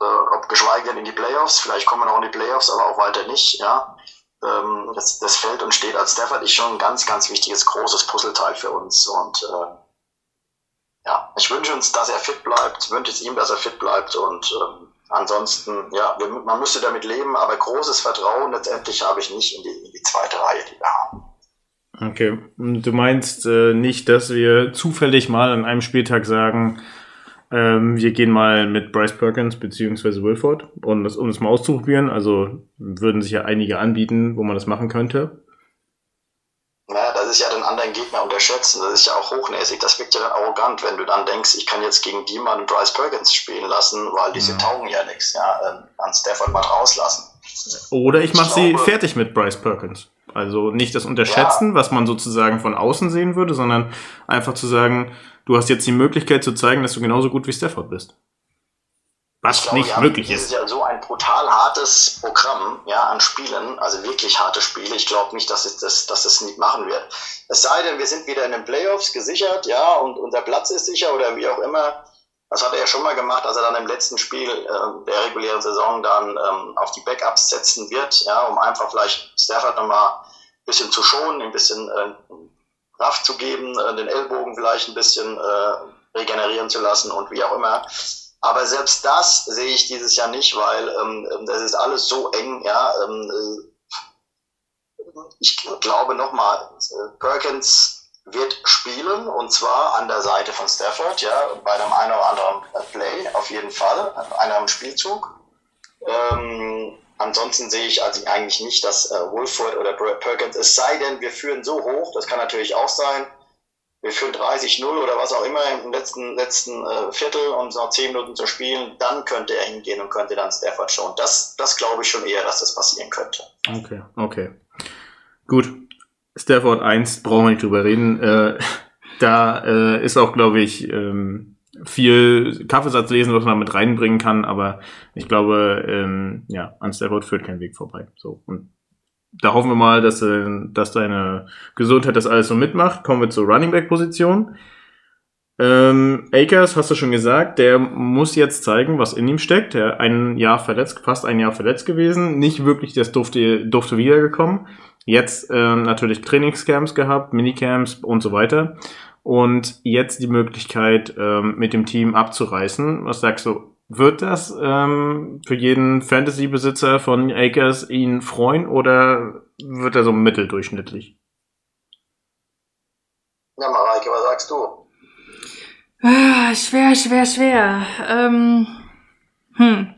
äh, ob geschweige denn in die Playoffs. Vielleicht kommen wir noch in die Playoffs, aber auch weiter nicht, ja ähm, das, das fällt und steht als Stafford ist schon ein ganz, ganz wichtiges, großes Puzzleteil für uns. Und äh, ja, ich wünsche uns, dass er fit bleibt, wünsche es ihm, dass er fit bleibt und ähm, ansonsten, ja, man müsste damit leben, aber großes Vertrauen letztendlich habe ich nicht in die, in die zweite Reihe, die wir haben. Okay, du meinst äh, nicht, dass wir zufällig mal an einem Spieltag sagen, ähm, wir gehen mal mit Bryce Perkins beziehungsweise Wilford, um das, um das mal auszuprobieren. Also würden sich ja einige anbieten, wo man das machen könnte. Das ist ja den anderen Gegner unterschätzen. Das ist ja auch hochnäsig. Das wirkt ja dann arrogant, wenn du dann denkst, ich kann jetzt gegen die mal einen Bryce Perkins spielen lassen, weil diese ja. taugen ja nichts. Ja, ähm, an Stafford mal rauslassen. Oder ich mache sie fertig mit Bryce Perkins. Also nicht das Unterschätzen, ja. was man sozusagen von außen sehen würde, sondern einfach zu sagen, du hast jetzt die Möglichkeit zu zeigen, dass du genauso gut wie Stafford bist. Was glaube, nicht möglich ist. Das ist ja so ein brutal hartes Programm, ja, an Spielen, also wirklich harte Spiele. Ich glaube nicht, dass es das, dass es nicht machen wird. Es sei denn, wir sind wieder in den Playoffs gesichert, ja, und unser Platz ist sicher oder wie auch immer. Das hat er ja schon mal gemacht, als er dann im letzten Spiel äh, der regulären Saison dann ähm, auf die Backups setzen wird, ja, um einfach vielleicht Stafford nochmal ein bisschen zu schonen, ein bisschen äh, Kraft zu geben, äh, den Ellbogen vielleicht ein bisschen äh, regenerieren zu lassen und wie auch immer. Aber selbst das sehe ich dieses Jahr nicht, weil ähm, ähm das ist alles so eng, ja. Ähm, äh, ich glaube nochmal, äh, Perkins wird spielen und zwar an der Seite von Stafford, ja, bei einem einen oder anderen Play auf jeden Fall, einem Spielzug. Ähm, ansonsten sehe ich also eigentlich nicht, dass äh, Wolford oder Perkins, es sei denn, wir führen so hoch, das kann natürlich auch sein, wir führen 30-0 oder was auch immer im letzten, letzten äh, Viertel und noch 10 Minuten zu spielen, dann könnte er hingehen und könnte dann Stafford schon. Das, das glaube ich schon eher, dass das passieren könnte. Okay, okay. Gut, Stafford 1 brauchen wir nicht drüber reden. Äh, da äh, ist auch, glaube ich, ähm, viel Kaffeesatz lesen, was man mit reinbringen kann, aber ich glaube, ähm, ja, an Stafford führt kein Weg vorbei. So und da hoffen wir mal, dass, äh, dass deine Gesundheit das alles so mitmacht. Kommen wir zur Running Back Position. Ähm, Akers, hast du schon gesagt, der muss jetzt zeigen, was in ihm steckt. Der ein Jahr verletzt, fast ein Jahr verletzt gewesen, nicht wirklich das durfte, durfte wiedergekommen. Jetzt ähm, natürlich Trainingscamps gehabt, Minicamps und so weiter. Und jetzt die Möglichkeit, ähm, mit dem Team abzureißen. Was sagst du? Wird das ähm, für jeden Fantasy-Besitzer von Akers ihn freuen oder wird er so mitteldurchschnittlich? Ja, Mareike, was sagst du? Ah, schwer, schwer, schwer. Ähm, hm.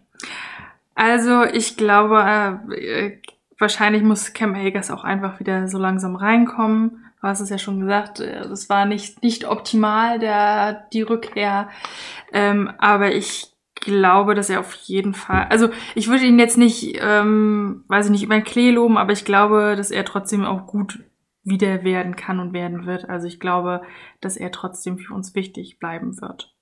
Also ich glaube, äh, wahrscheinlich muss Cam Akers auch einfach wieder so langsam reinkommen. Du hast es ja schon gesagt, es war nicht, nicht optimal, der, die Rückkehr. Ähm, aber ich glaube, dass er auf jeden Fall, also ich würde ihn jetzt nicht, ähm, weiß ich nicht, über den Klee loben, aber ich glaube, dass er trotzdem auch gut wieder werden kann und werden wird. Also ich glaube, dass er trotzdem für uns wichtig bleiben wird.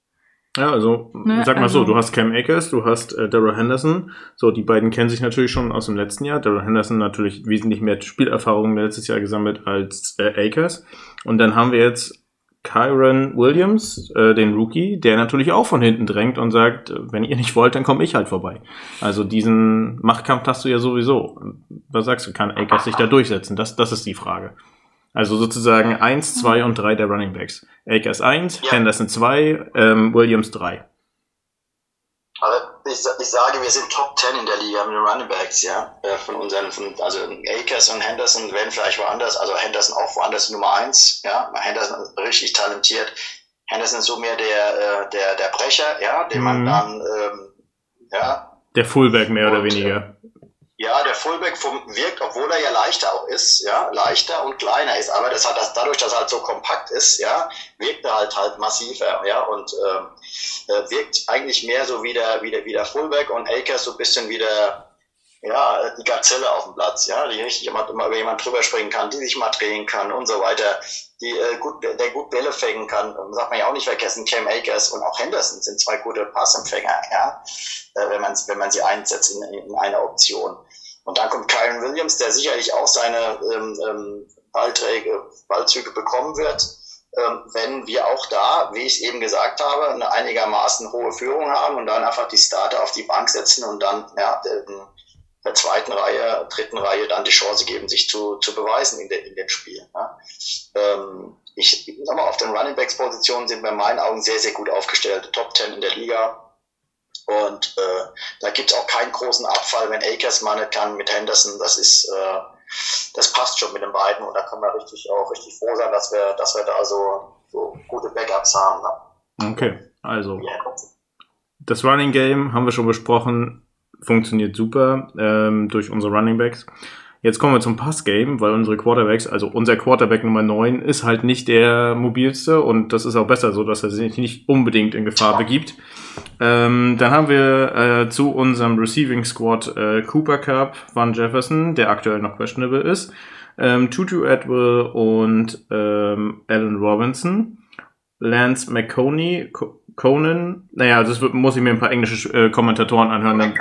Ja, also ne? sag mal also, so, du hast Cam Akers, du hast äh, Daryl Henderson. So, die beiden kennen sich natürlich schon aus dem letzten Jahr. Daryl Henderson natürlich wesentlich mehr Spielerfahrung letztes Jahr gesammelt als äh, Akers. Und dann haben wir jetzt Kyron Williams, äh, den Rookie, der natürlich auch von hinten drängt und sagt, wenn ihr nicht wollt, dann komme ich halt vorbei. Also diesen Machtkampf hast du ja sowieso. Was sagst du, kann Akers sich da durchsetzen? Das, das ist die Frage. Also sozusagen eins, zwei und drei der Running Backs. Akers eins, ja. Henderson zwei, ähm, Williams drei. Aber ich, ich, sage, wir sind Top 10 in der Liga mit den Running Backs, ja. Äh, von unseren, von, also Akers und Henderson werden vielleicht woanders, also Henderson auch woanders Nummer eins, ja. Henderson ist richtig talentiert. Henderson ist so mehr der, äh, der, der Brecher, ja, den man mhm. dann, ähm, ja. Der Fullback mehr und, oder weniger. Ja, der Fullback vom, wirkt, obwohl er ja leichter auch ist, ja, leichter und kleiner ist, aber das hat das dadurch, dass er halt so kompakt ist, ja, wirkt er halt halt massiver, ja, und äh, wirkt eigentlich mehr so wie der, wie der, wie der Fullback und Akers so ein bisschen wie der, ja, die Gazelle auf dem Platz, ja, die richtig immer, immer über jemanden drüber springen kann, die sich mal drehen kann und so weiter, die äh, gut, der gut Bälle fängen kann, sagt man ja auch nicht vergessen, Cam Akers und auch Henderson sind zwei gute Passempfänger, ja, äh, wenn man wenn man sie einsetzt in, in einer Option. Und dann kommt Kyron Williams, der sicherlich auch seine ähm, ähm, Ballträge, Ballzüge bekommen wird, ähm, wenn wir auch da, wie ich eben gesagt habe, eine einigermaßen hohe Führung haben und dann einfach die Starter auf die Bank setzen und dann ja, den, der zweiten Reihe, dritten Reihe dann die Chance geben, sich zu, zu beweisen in, de, in den Spielen. Ja. Ähm, ich sag mal, auf den Running Backs Positionen sind wir in meinen Augen sehr, sehr gut aufgestellt. Top 10 in der Liga. Und äh, da gibt es auch keinen großen Abfall, wenn Akers mal nicht kann mit Henderson. Das ist, äh, das passt schon mit den beiden und da können wir richtig auch richtig froh sein, dass wir, dass wir da so, so gute Backups haben. Ne? Okay, also das Running Game haben wir schon besprochen, funktioniert super ähm, durch unsere Running Backs. Jetzt kommen wir zum Passgame, weil unsere Quarterbacks, also unser Quarterback Nummer 9 ist halt nicht der mobilste und das ist auch besser so, dass er sich nicht unbedingt in Gefahr begibt. Ähm, dann haben wir äh, zu unserem Receiving Squad äh, Cooper Cup, Van Jefferson, der aktuell noch questionable ist, ähm, Tutu Edwell und ähm, Alan Robinson, Lance McConey, Conan, naja, das muss ich mir ein paar englische äh, Kommentatoren anhören. Dann,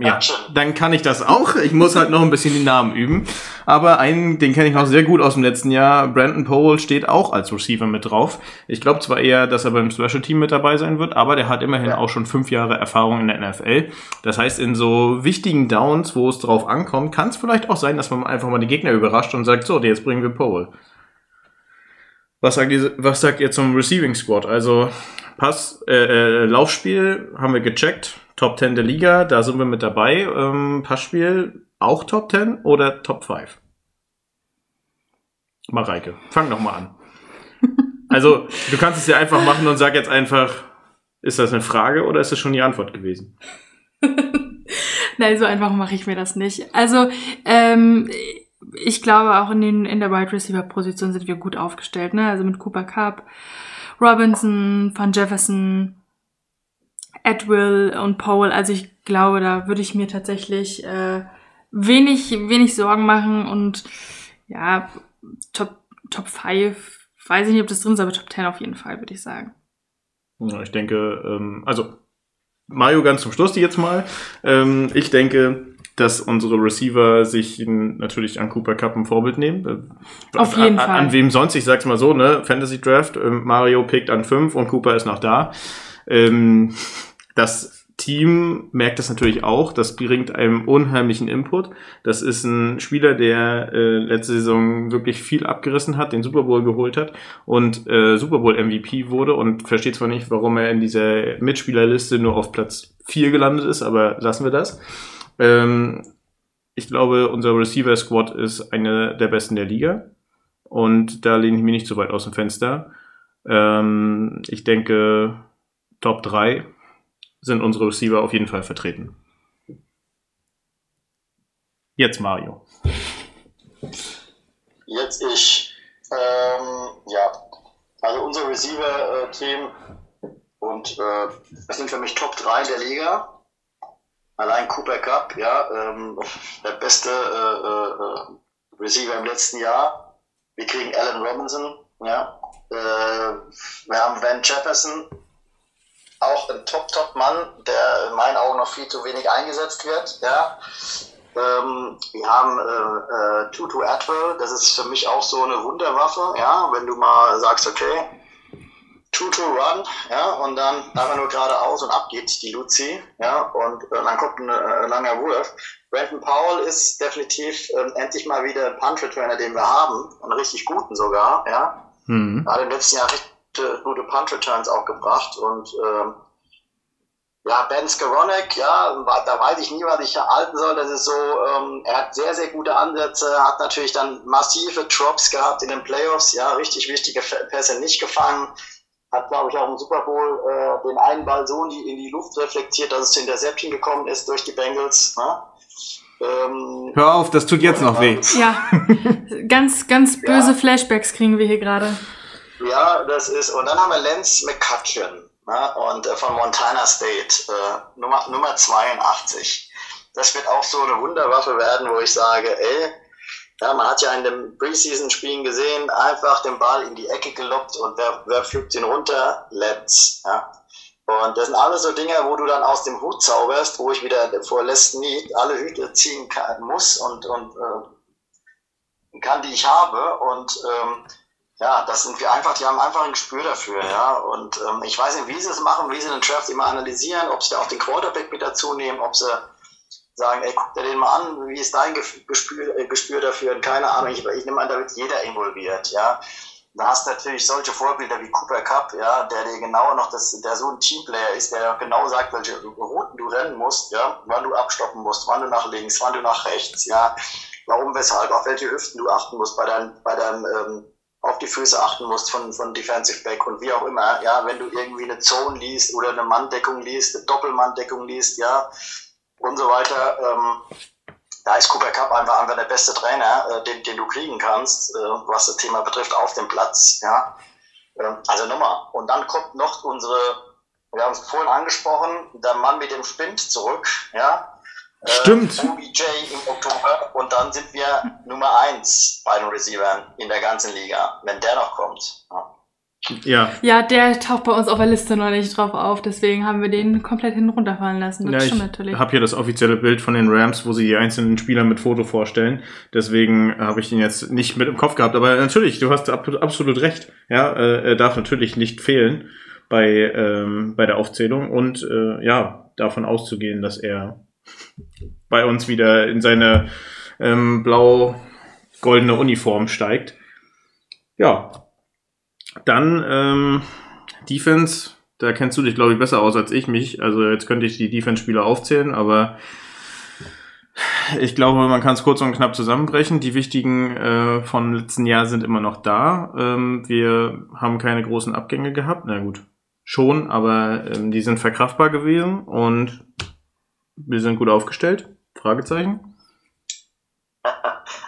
ja, dann kann ich das auch. Ich muss halt noch ein bisschen die Namen üben. Aber einen, den kenne ich noch sehr gut aus dem letzten Jahr. Brandon Powell steht auch als Receiver mit drauf. Ich glaube zwar eher, dass er beim Special Team mit dabei sein wird, aber der hat immerhin ja. auch schon fünf Jahre Erfahrung in der NFL. Das heißt, in so wichtigen Downs, wo es drauf ankommt, kann es vielleicht auch sein, dass man einfach mal die Gegner überrascht und sagt, so, jetzt bringen wir Powell. Was sagt, ihr, was sagt ihr zum Receiving Squad? Also Pass, äh, äh, Laufspiel haben wir gecheckt. Top 10 der Liga, da sind wir mit dabei. Ähm, Passspiel auch Top 10 oder Top 5? Mareike, fang doch mal an. Also, du kannst es ja einfach machen und sag jetzt einfach, ist das eine Frage oder ist das schon die Antwort gewesen? Nein, so einfach mache ich mir das nicht. Also, ähm, ich glaube, auch in, den, in der Wide Receiver Position sind wir gut aufgestellt. Ne? Also mit Cooper Cup, Robinson, Van Jefferson, Edwill und Powell. Also ich glaube, da würde ich mir tatsächlich äh, wenig, wenig Sorgen machen und ja, Top, Top 5, weiß ich nicht, ob das drin ist, aber Top 10 auf jeden Fall, würde ich sagen. Ja, ich denke, ähm, also Mario ganz zum Schluss jetzt mal. Ähm, ich denke, dass unsere Receiver sich natürlich an Cooper Cup ein Vorbild nehmen. Auf jeden an, Fall. An wem sonst? Ich sag's mal so, ne? Fantasy Draft, ähm, Mario pickt an fünf und Cooper ist noch da. Ähm, das Team merkt das natürlich auch. Das bringt einem unheimlichen Input. Das ist ein Spieler, der äh, letzte Saison wirklich viel abgerissen hat, den Super Bowl geholt hat und äh, Super Bowl MVP wurde und versteht zwar nicht, warum er in dieser Mitspielerliste nur auf Platz vier gelandet ist, aber lassen wir das. Ähm, ich glaube, unser Receiver-Squad ist eine der besten der Liga. Und da lehne ich mich nicht so weit aus dem Fenster. Ähm, ich denke, Top 3 sind unsere Receiver auf jeden Fall vertreten. Jetzt Mario. Jetzt ich. Ähm, ja, also unser Receiver-Team und äh, das sind für mich Top 3 der Liga. Allein Cooper Cup, ja, ähm, der beste äh, äh, Receiver im letzten Jahr. Wir kriegen Allen Robinson, ja. Äh, wir haben Van Jefferson, auch ein Top-Top-Mann, der in meinen Augen noch viel zu wenig eingesetzt wird, ja. Ähm, wir haben äh, äh, Tutu Atwell, das ist für mich auch so eine Wunderwaffe, ja, wenn du mal sagst, okay, Two to Run, ja, und dann einfach nur geradeaus und ab geht die Luzi, ja, und äh, dann kommt ein äh, langer Wurf. Brandon Powell ist definitiv äh, endlich mal wieder ein Punt-Returner, den wir haben, einen richtig guten sogar, ja. Mhm. Hat im letzten Jahr richtig gute Punt-Returns auch gebracht und ähm, ja, Ben Skoronek, ja, da weiß ich nie, was ich halten soll. Das ist so, ähm, er hat sehr, sehr gute Ansätze, hat natürlich dann massive Drops gehabt in den Playoffs, ja, richtig wichtige Pässe nicht gefangen hat, glaube ich, auch im Super Bowl äh, den einen Ball so in die, in die Luft reflektiert, dass es zu Interception gekommen ist durch die Bengals. Ne? Ähm, Hör auf, das tut jetzt noch weh. Ja, ganz, ganz böse ja. Flashbacks kriegen wir hier gerade. Ja, das ist, und dann haben wir Lance McCutcheon ne? und äh, von Montana State, äh, Nummer, Nummer 82. Das wird auch so eine Wunderwaffe werden, wo ich sage, ey, ja, man hat ja in den Preseason-Spielen gesehen, einfach den Ball in die Ecke gelockt und wer, wer pflückt ihn runter? Let's. Ja. Und das sind alles so Dinge, wo du dann aus dem Hut zauberst, wo ich wieder vor Last Need alle Hüte ziehen kann, muss und, und äh, kann, die ich habe. Und ähm, ja, das sind wir einfach, die haben einfach ein Gespür dafür, ja. Und ähm, ich weiß nicht, wie sie es machen, wie sie den Draft immer analysieren, ob sie da auch den Quarterback mit dazu nehmen, ob sie sagen, ey, guck dir den mal an, wie ist dein Gespür, äh, Gespür dafür? Und keine Ahnung, ich, ich nehme an, da wird jeder involviert, ja. da hast du natürlich solche Vorbilder wie Cooper Cup, ja, der dir genau noch das, der so ein Teamplayer ist, der genau sagt, welche Routen du rennen musst, ja, wann du abstoppen musst, wann du nach links, wann du nach rechts, ja, warum, weshalb, auf welche Hüften du achten musst bei deinem, bei deinem, ähm, auf die Füße achten musst von, von Defensive Back und wie auch immer, ja, wenn du irgendwie eine Zone liest oder eine Manndeckung liest, eine Doppelmanndeckung liest, ja, und so weiter, ähm, da ist Cooper Cup einfach, einfach der beste Trainer, äh, den, den du kriegen kannst, äh, was das Thema betrifft, auf dem Platz. Ja? Ähm, also Nummer. Und dann kommt noch unsere, wir haben es vorhin angesprochen, der Mann mit dem Spind zurück. Ja? Äh, Stimmt. OBJ im Oktober und dann sind wir Nummer eins bei den Receivern in der ganzen Liga, wenn der noch kommt. Ja? Ja. Ja, der taucht bei uns auf der Liste noch nicht drauf auf, deswegen haben wir den komplett hinten runterfallen lassen. Das ja, stimmt natürlich. Ich habe hier das offizielle Bild von den Rams, wo sie die einzelnen Spieler mit Foto vorstellen. Deswegen habe ich den jetzt nicht mit im Kopf gehabt. Aber natürlich, du hast absolut recht. Ja, äh, er darf natürlich nicht fehlen bei, ähm, bei der Aufzählung und äh, ja, davon auszugehen, dass er bei uns wieder in seine ähm, blau-goldene Uniform steigt. Ja, dann ähm, Defense, da kennst du dich, glaube ich, besser aus als ich mich. Also jetzt könnte ich die Defense-Spieler aufzählen, aber ich glaube, man kann es kurz und knapp zusammenbrechen. Die wichtigen äh, von letzten Jahr sind immer noch da. Ähm, wir haben keine großen Abgänge gehabt. Na gut, schon, aber ähm, die sind verkraftbar gewesen und wir sind gut aufgestellt. Fragezeichen.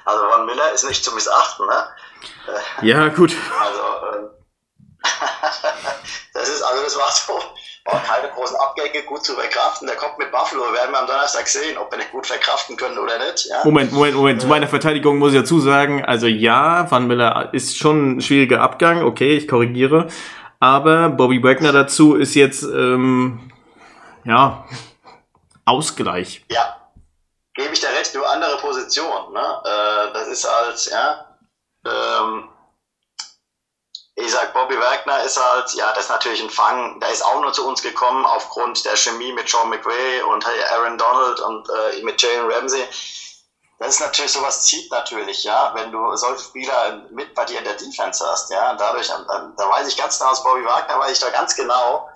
Also Von Miller ist nicht zu missachten, ne? Ja, gut. Also das ist, also das war so, war keine großen Abgänge, gut zu verkraften. Der kommt mit Buffalo, werden wir am Donnerstag sehen, ob wir nicht gut verkraften können oder nicht. Ja? Moment, Moment, Moment. Zu meiner Verteidigung muss ich dazu sagen, also ja, Van Miller ist schon ein schwieriger Abgang, okay, ich korrigiere. Aber Bobby Wagner dazu ist jetzt, ähm, ja, Ausgleich. Ja, gebe ich dir recht, nur andere Position. Ne? Äh, das ist als, ja, ähm, ich sag, Bobby Wagner ist halt, ja, das ist natürlich ein Fang. Der ist auch nur zu uns gekommen aufgrund der Chemie mit Sean McVay und Aaron Donald und äh, mit Jalen Ramsey. Das ist natürlich, sowas zieht natürlich, ja, wenn du solche Spieler mit bei dir in der Defense hast, ja, und dadurch, da weiß ich ganz genau, aus Bobby Wagner weiß ich da ganz genau,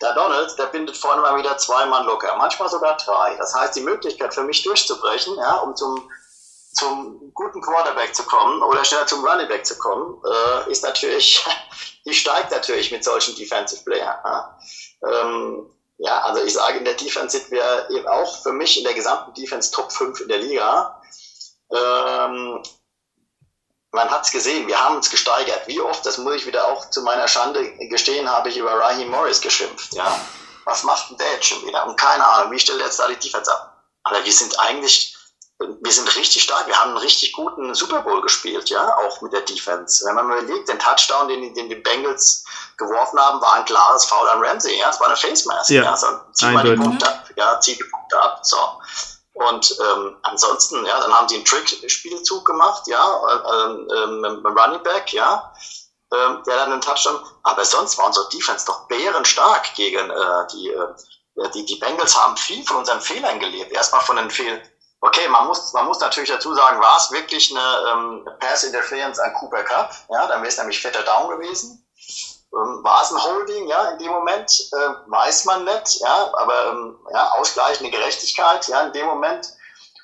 der Donald, der bindet vorne mal wieder zwei Mann locker, manchmal sogar drei. Das heißt, die Möglichkeit für mich durchzubrechen, ja, um zum zum guten Quarterback zu kommen oder schneller zum Running Back zu kommen, äh, ist natürlich, die steigt natürlich mit solchen Defensive Player. Ja. Ähm, ja, also ich sage, in der Defense sind wir eben auch für mich in der gesamten Defense Top 5 in der Liga. Ähm, man hat es gesehen, wir haben uns gesteigert. Wie oft, das muss ich wieder auch zu meiner Schande gestehen, habe ich über Raheem Morris geschimpft. Ja? Was macht denn der jetzt schon wieder? Und keine Ahnung, wie stellt er jetzt da die Defense ab? Aber wir sind eigentlich wir sind richtig stark. Wir haben einen richtig guten Super Bowl gespielt, ja, auch mit der Defense. Wenn man mal überlegt, den Touchdown, den, den die Bengals geworfen haben, war ein klares Foul an Ramsey, ja, es war eine Face Mask, ja, ja so, zieh mal die Punkte ab, ja, zieh die Punkte ab, so. Und ähm, ansonsten, ja, dann haben die einen Trick-Spielzug gemacht, ja, ähm, ähm, Running Back, ja, ähm, der dann einen Touchdown, aber sonst war unsere Defense doch bärenstark gegen äh, die, äh, die, die Bengals haben viel von unseren Fehlern gelebt. Erstmal von den Fehlern Okay, man muss, man muss natürlich dazu sagen, war es wirklich eine ähm, Pass Interference an Cooper Cup? Ja, dann wäre es nämlich fetter Down gewesen. Ähm, war es ein Holding? Ja, in dem Moment äh, weiß man nicht. Ja, aber ähm, ja, ausgleichende Gerechtigkeit. Ja, in dem Moment.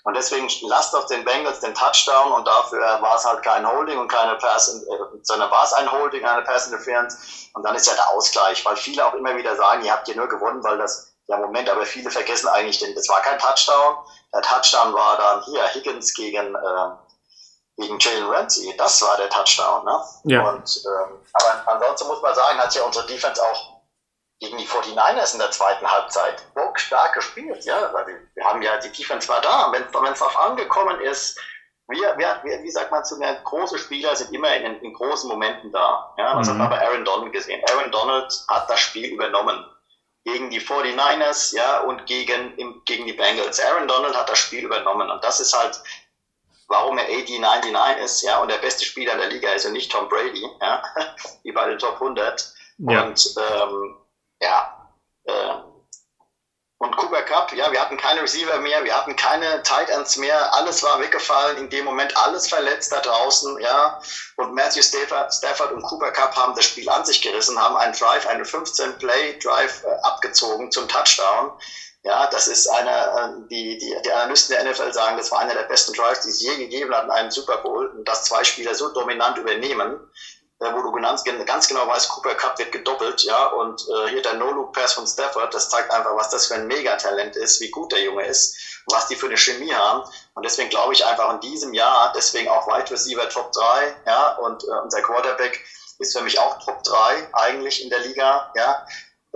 Und deswegen lasst auf den Bengals den Touchdown und dafür war es halt kein Holding und keine Pass, äh, sondern war es ein Holding, eine Pass Interference. Und dann ist ja der Ausgleich, weil viele auch immer wieder sagen, ihr habt hier nur gewonnen, weil das ja, Moment, aber viele vergessen eigentlich, denn das war kein Touchdown. Der Touchdown war dann hier Higgins gegen, äh, gegen Jalen Ramsey. Das war der Touchdown. Ne? Ja. Und, ähm, aber ansonsten muss man sagen, hat ja unsere Defense auch gegen die 49ers in der zweiten Halbzeit stark gespielt. Ja? Weil wir, wir haben ja, die Defense war da. Wenn es darauf angekommen ist, wir, wir, wir, wie sagt man zu mir, große Spieler sind immer in, in großen Momenten da. Ja? Das mhm. hat man bei Aaron Donald gesehen. Aaron Donald hat das Spiel übernommen gegen die 49ers, ja, und gegen, im, gegen die Bengals. Aaron Donald hat das Spiel übernommen und das ist halt, warum er AD99 ist, ja, und der beste Spieler der Liga ist und nicht Tom Brady, ja, wie bei den Top 100. Ja. Und, ähm, ja, äh, und Cooper Cup, ja, wir hatten keine Receiver mehr, wir hatten keine Tight Ends mehr, alles war weggefallen, in dem Moment alles verletzt da draußen, ja. Und Matthew Stafford, und Cooper Cup haben das Spiel an sich gerissen, haben einen Drive, einen 15-Play-Drive äh, abgezogen zum Touchdown. Ja, das ist einer, äh, die, die, die Analysten der NFL sagen, das war einer der besten Drives, die es je gegeben hat in einem Super Bowl. Und dass zwei Spieler so dominant übernehmen, äh, wo du ganz, ganz genau weißt, Cooper Cup wird gedoppelt, ja, und äh, hier der No-Look-Pass von Stafford, das zeigt einfach, was das für ein Megatalent ist, wie gut der Junge ist, was die für eine Chemie haben. Und deswegen glaube ich einfach in diesem Jahr, deswegen auch Wide Receiver Top 3, ja, und äh, unser Quarterback ist für mich auch Top 3 eigentlich in der Liga, ja.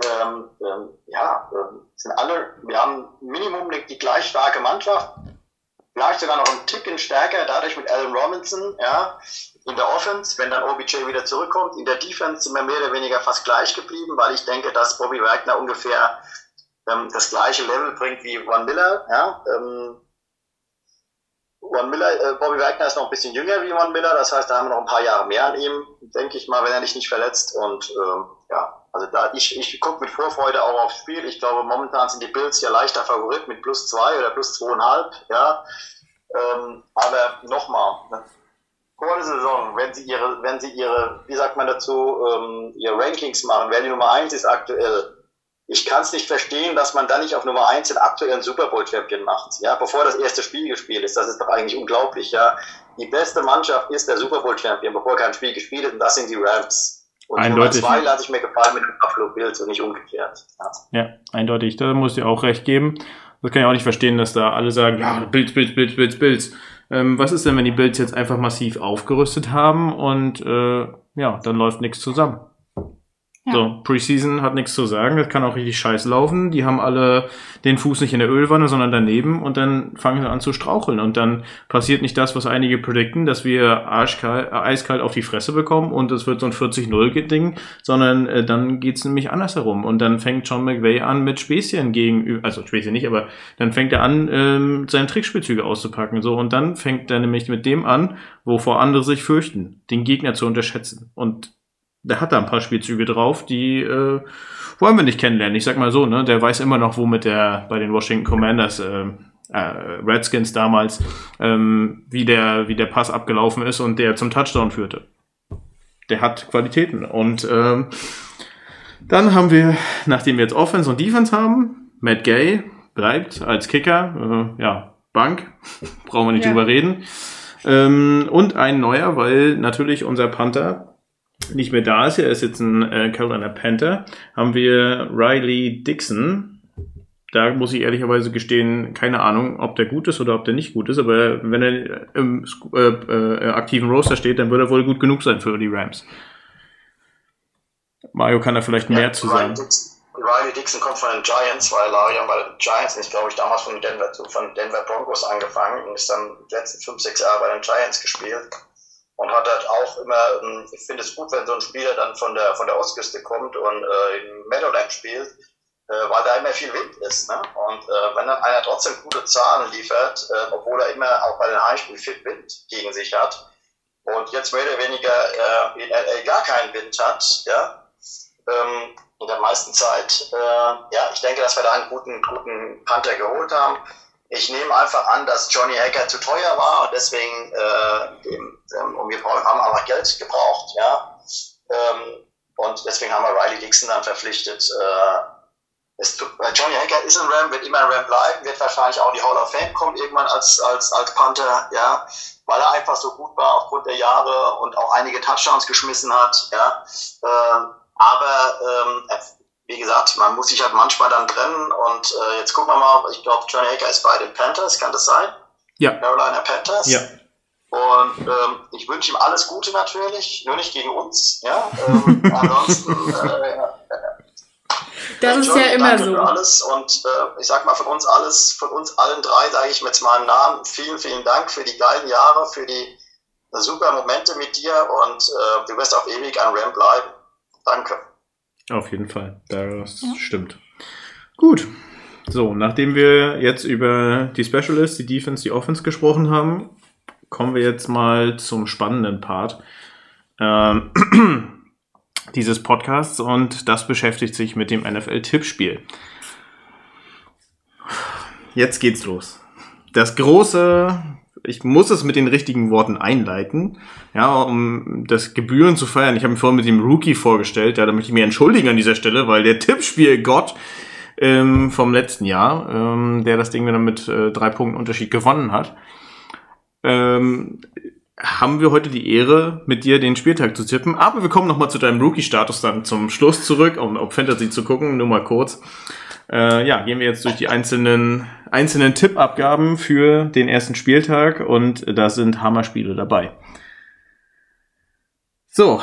Ähm, ähm, ja, ähm, sind alle, wir haben Minimum die gleich starke Mannschaft, vielleicht sogar noch ein Ticken stärker, dadurch mit Alan Robinson, ja, in der Offense, wenn dann OBJ wieder zurückkommt. In der Defense sind wir mehr oder weniger fast gleich geblieben, weil ich denke, dass Bobby Wagner ungefähr ähm, das gleiche Level bringt wie Von Miller. Ja? Ähm, Von Miller, äh, Bobby Wagner ist noch ein bisschen jünger wie Von Miller, das heißt, da haben wir noch ein paar Jahre mehr an ihm, denke ich mal, wenn er sich nicht verletzt. Und ähm, ja, also da ich, ich gucke mit Vorfreude auch aufs Spiel. Ich glaube, momentan sind die Bills ja leichter Favorit mit plus zwei oder plus zweieinhalb. Ja. Ähm, aber nochmal, ne? Vor der Saison, wenn sie ihre, wenn sie ihre, wie sagt man dazu, ähm, ihre Rankings machen, wer die Nummer eins ist aktuell. Ich kann es nicht verstehen, dass man dann nicht auf Nummer eins den aktuellen Super Bowl Champion macht, ja, bevor das erste Spiel gespielt ist. Das ist doch eigentlich unglaublich, ja. Die beste Mannschaft ist der Super Bowl Champion, bevor kein Spiel gespielt ist, und das sind die Rams. Und eindeutig. Nummer zwei lasse ich mir gefallen mit dem Buffalo Bills und nicht umgekehrt. Ja. ja, eindeutig. Da muss ich auch recht geben. Das kann ich auch nicht verstehen, dass da alle sagen, ja, Bills, Bills, Bills, Bills, Bills. Ähm, was ist denn, wenn die Bills jetzt einfach massiv aufgerüstet haben und äh, ja, dann läuft nichts zusammen? Ja. So, Preseason hat nichts zu sagen, das kann auch richtig scheiße laufen. Die haben alle den Fuß nicht in der Ölwanne, sondern daneben und dann fangen sie an zu straucheln. Und dann passiert nicht das, was einige predikten, dass wir arschkalt, äh, eiskalt auf die Fresse bekommen und es wird so ein 40-0-Ding, sondern äh, dann geht's nämlich andersherum. Und dann fängt John McVay an mit Späßchen gegen, also Späßchen nicht, aber dann fängt er an, ähm, seine Trickspielzüge auszupacken. So, und dann fängt er nämlich mit dem an, wovor andere sich fürchten, den Gegner zu unterschätzen. Und der hat da ein paar Spielzüge drauf, die äh, wollen wir nicht kennenlernen. Ich sag mal so, ne, der weiß immer noch, womit der bei den Washington Commanders äh, äh, Redskins damals, ähm, wie der wie der Pass abgelaufen ist und der zum Touchdown führte. Der hat Qualitäten und ähm, dann haben wir, nachdem wir jetzt Offense und Defense haben, Matt Gay bleibt als Kicker, äh, ja Bank, brauchen wir nicht ja. drüber reden. Ähm, und ein neuer, weil natürlich unser Panther nicht mehr da ist, er ist jetzt ein äh, Carolina Panther, haben wir Riley Dixon. Da muss ich ehrlicherweise gestehen, keine Ahnung, ob der gut ist oder ob der nicht gut ist, aber wenn er im äh, äh, aktiven Roster steht, dann wird er wohl gut genug sein für die Rams. Mario kann da vielleicht ja, mehr zu sagen. Riley Dixon kommt von den Giants, weil Larian bei den Giants ist, glaube ich, damals von Denver, von Denver Broncos angefangen und ist dann die letzten fünf, sechs Jahre bei den Giants gespielt und hat halt auch immer, ähm, ich finde es gut, wenn so ein Spieler dann von der, von der Ostküste kommt und äh, in Meadowland spielt, äh, weil da immer viel Wind ist. Ne? Und äh, wenn dann einer trotzdem gute Zahlen liefert, äh, obwohl er immer auch bei den Highspielen viel Wind gegen sich hat und jetzt mehr oder weniger äh, in LA gar keinen Wind hat, ja, ähm, in der meisten Zeit, äh, ja, ich denke, dass wir da einen guten, guten Panther geholt haben. Ich nehme einfach an, dass Johnny Hacker zu teuer war und deswegen, äh, dem, ähm, und wir haben aber Geld gebraucht, ja. Ähm, und deswegen haben wir Riley Dixon dann verpflichtet. Äh, es, äh, Johnny Hacker ist ein Ram, wird immer ein Ram bleiben, wird wahrscheinlich auch in die Hall of Fame kommen irgendwann als, als, als Panther, ja, weil er einfach so gut war aufgrund der Jahre und auch einige Touchdowns geschmissen hat, ja. Ähm, aber ähm, wie gesagt, man muss sich halt manchmal dann trennen und äh, jetzt gucken wir mal, ich glaube, Johnny Hacker ist bei den Panthers, kann das sein? Ja. Carolina Panthers. Ja. Und ähm, ich wünsche ihm alles Gute natürlich, nur nicht gegen uns. Ja? Ähm, ansonsten. Äh, das ist ja immer so. Alles und äh, ich sag mal von uns alles, von uns allen drei sage ich mit meinem Namen vielen, vielen Dank für die geilen Jahre, für die super Momente mit dir und äh, du wirst auf ewig ein Ram bleiben. Danke. Auf jeden Fall, das ja. stimmt. Gut. So, nachdem wir jetzt über die Specialists, die Defense, die Offense gesprochen haben, kommen wir jetzt mal zum spannenden Part ähm, dieses Podcasts und das beschäftigt sich mit dem NFL-Tippspiel. jetzt geht's los. Das große, ich muss es mit den richtigen Worten einleiten, ja, um das Gebühren zu feiern. Ich habe mich vorhin mit dem Rookie vorgestellt, ja, da möchte ich mich entschuldigen an dieser Stelle, weil der Tippspiel-Gott ähm, vom letzten Jahr, ähm, der das Ding wieder mit äh, drei Punkten Unterschied gewonnen hat, ähm, haben wir heute die Ehre, mit dir den Spieltag zu tippen. Aber wir kommen nochmal zu deinem Rookie-Status dann zum Schluss zurück, um auf Fantasy zu gucken, nur mal kurz. Äh, ja, gehen wir jetzt durch die einzelnen, einzelnen Tippabgaben für den ersten Spieltag und da sind Hammerspiele dabei. So.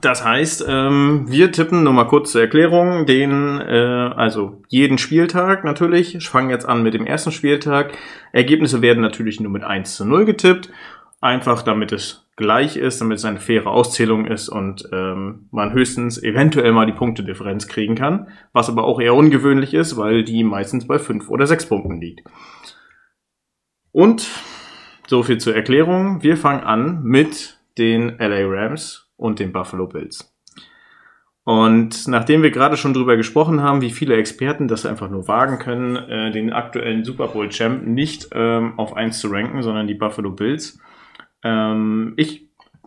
Das heißt, ähm, wir tippen nur mal kurz zur Erklärung den, äh, also jeden Spieltag natürlich. Ich fange jetzt an mit dem ersten Spieltag. Ergebnisse werden natürlich nur mit 1 zu 0 getippt. Einfach damit es gleich ist, damit es eine faire Auszählung ist und ähm, man höchstens eventuell mal die Punktedifferenz kriegen kann, was aber auch eher ungewöhnlich ist, weil die meistens bei fünf oder sechs Punkten liegt. Und so viel zur Erklärung. Wir fangen an mit den LA Rams und den Buffalo Bills. Und nachdem wir gerade schon drüber gesprochen haben, wie viele Experten das einfach nur wagen können, äh, den aktuellen Super Bowl Champ nicht ähm, auf eins zu ranken, sondern die Buffalo Bills, ähm, ich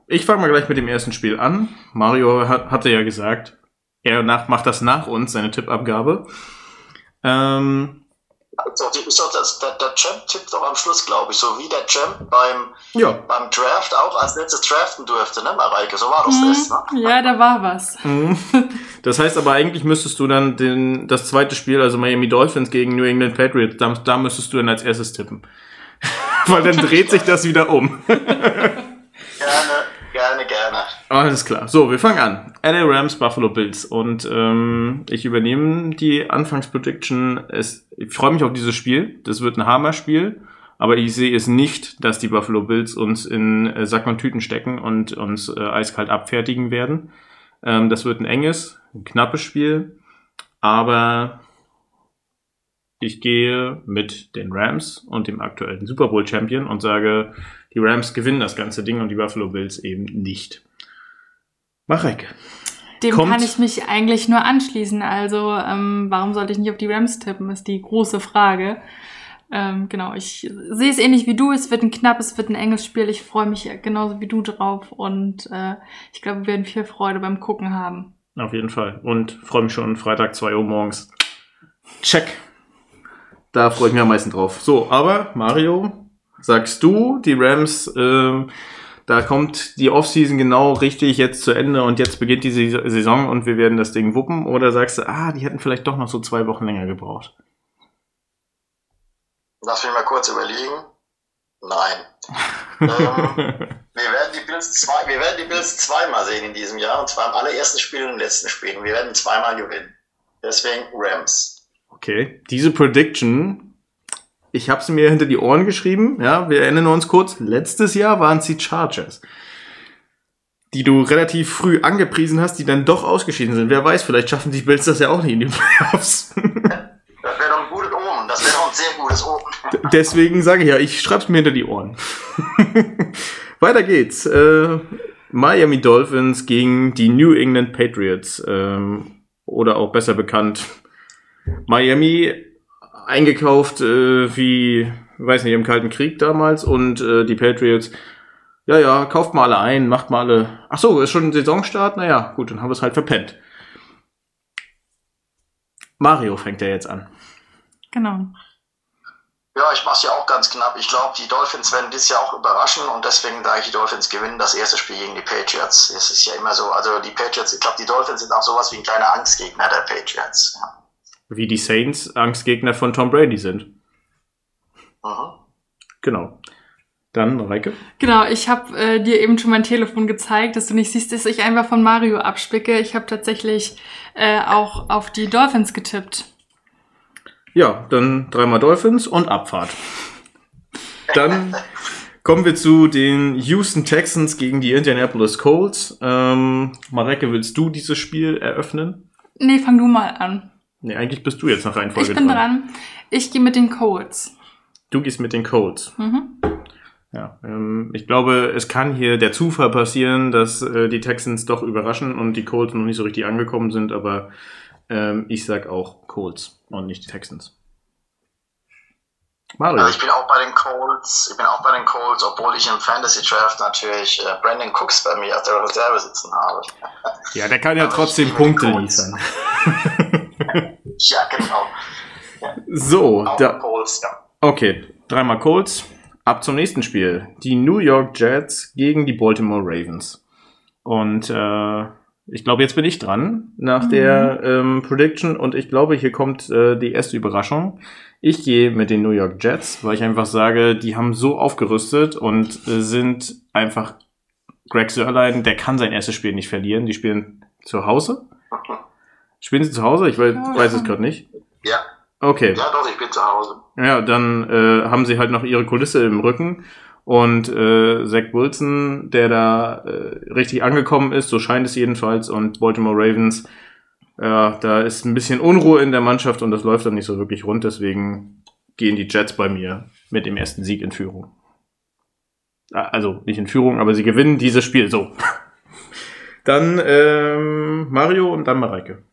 ich fange mal gleich mit dem ersten Spiel an. Mario hat, hatte ja gesagt, er nach, macht das nach uns, seine Tippabgabe. Ähm, also, ist doch das, der, der Champ tippt doch am Schluss, glaube ich, so wie der Champ beim, ja. beim Draft auch als letztes draften durfte, ne, Mareike? So war das Mhm. das, ne? Ja, da war was. Mhm. Das heißt aber eigentlich müsstest du dann den, das zweite Spiel, also Miami Dolphins gegen New England Patriots, da, da müsstest du dann als erstes tippen. Weil dann dreht sich das wieder um. Gerne, gerne, gerne. Alles klar. So, wir fangen an. LA Rams, Buffalo Bills. Und ähm, ich übernehme die Anfangsprediction. Es, ich freue mich auf dieses Spiel. Das wird ein Hammer-Spiel. Aber ich sehe es nicht, dass die Buffalo Bills uns in äh, Sack und Tüten stecken und uns äh, eiskalt abfertigen werden. Ähm, das wird ein enges, ein knappes Spiel. Aber ich gehe mit den Rams und dem aktuellen Super Bowl Champion und sage, die Rams gewinnen das ganze Ding und die Buffalo Bills eben nicht. Marek. Dem Kommt- kann ich mich eigentlich nur anschließen. Also, ähm, warum sollte ich nicht auf die Rams tippen, ist die große Frage. Ähm, genau, ich sehe es ähnlich wie du. Es wird ein knappes, es wird ein enges Spiel. Ich freue mich genauso wie du drauf und äh, ich glaube, wir werden viel Freude beim Gucken haben. Auf jeden Fall. Und freue mich schon Freitag 2 Uhr morgens. Check. Da freue ich mich am meisten drauf. So, aber Mario, sagst du, die Rams, ähm, da kommt die Offseason genau richtig jetzt zu Ende und jetzt beginnt die Saison- Saison und wir werden das Ding wuppen? Oder sagst du, ah, die hätten vielleicht doch noch so zwei Wochen länger gebraucht? Lass mich mal kurz überlegen. Nein. ähm, wir werden die Bills zwei, wir werden die Bills zweimal sehen in diesem Jahr, und zwar im allerersten Spiel und im letzten Spiel. Und wir werden zweimal gewinnen. Deswegen Rams. Okay, diese Prediction, ich habe sie mir hinter die Ohren geschrieben. Ja, wir erinnern uns kurz. Letztes Jahr waren es die Chargers, die du relativ früh angepriesen hast, die dann doch ausgeschieden sind. Wer weiß, vielleicht schaffen die Bills das ja auch nicht in die Playoffs. Das wäre doch ein gutes Omen. Das wäre doch ein sehr gutes Omen. Deswegen sage ich ja, ich schreib's mir hinter die Ohren. Weiter geht's. Äh, Miami Dolphins gegen die New England Patriots. Ähm, oder auch besser bekannt. Miami eingekauft äh, wie, weiß nicht, im Kalten Krieg damals. Und äh, die Patriots, ja, ja, kauft mal alle ein, macht mal alle. Ach so, ist schon ein Saisonstart? Naja, gut, dann haben wir es halt verpennt. Mario fängt ja jetzt an. Genau. Ja, ich mache es ja auch ganz knapp. Ich glaube, die Dolphins werden dieses Jahr auch überraschen und deswegen sage ich, die Dolphins gewinnen das erste Spiel gegen die Patriots. Es ist ja immer so, also die Patriots, ich glaube, die Dolphins sind auch sowas wie ein kleiner Angstgegner der Patriots. Ja. Wie die Saints Angstgegner von Tom Brady sind. Mhm. Genau. Dann Reike. Genau, ich habe äh, dir eben schon mein Telefon gezeigt, dass du nicht siehst, dass ich einfach von Mario abspicke. Ich habe tatsächlich äh, auch auf die Dolphins getippt. Ja, dann dreimal Dolphins und Abfahrt. Dann kommen wir zu den Houston Texans gegen die Indianapolis Colts. Ähm, Mareke, willst du dieses Spiel eröffnen? Nee, fang du mal an. Nee, eigentlich bist du jetzt nach Reihenfolge Ich bin dran. Ich gehe mit den Colts. Du gehst mit den Colts. Mhm. Ja, ähm, ich glaube, es kann hier der Zufall passieren, dass äh, die Texans doch überraschen und die Colts noch nicht so richtig angekommen sind, aber ähm, ich sag auch Colts und nicht die Texans. Mario. Also ich bin auch bei den Colts, ich bin auch bei den Colts, obwohl ich im Fantasy Draft natürlich äh, Brandon Cooks bei mir auf der Reserve sitzen habe. Ja, der kann ja trotzdem Punkte liefern. ja, genau. Ja. So, da, Colts, ja. okay, dreimal Colts. Ab zum nächsten Spiel. Die New York Jets gegen die Baltimore Ravens. Und äh, ich glaube, jetzt bin ich dran nach mhm. der ähm, Prediction und ich glaube, hier kommt äh, die erste Überraschung. Ich gehe mit den New York Jets, weil ich einfach sage, die haben so aufgerüstet und äh, sind einfach Greg Sörlein, der kann sein erstes Spiel nicht verlieren. Die spielen zu Hause. Spielen sie zu Hause? Ich weiß, weiß es gerade nicht. Ja. Okay. Ja, doch, ich bin zu Hause. Ja, dann äh, haben sie halt noch ihre Kulisse im Rücken. Und äh, Zach Wilson, der da äh, richtig angekommen ist, so scheint es jedenfalls, und Baltimore Ravens, ja, da ist ein bisschen Unruhe in der Mannschaft und das läuft dann nicht so wirklich rund. Deswegen gehen die Jets bei mir mit dem ersten Sieg in Führung. Also nicht in Führung, aber sie gewinnen dieses Spiel so. Dann ähm, Mario und dann Mareike.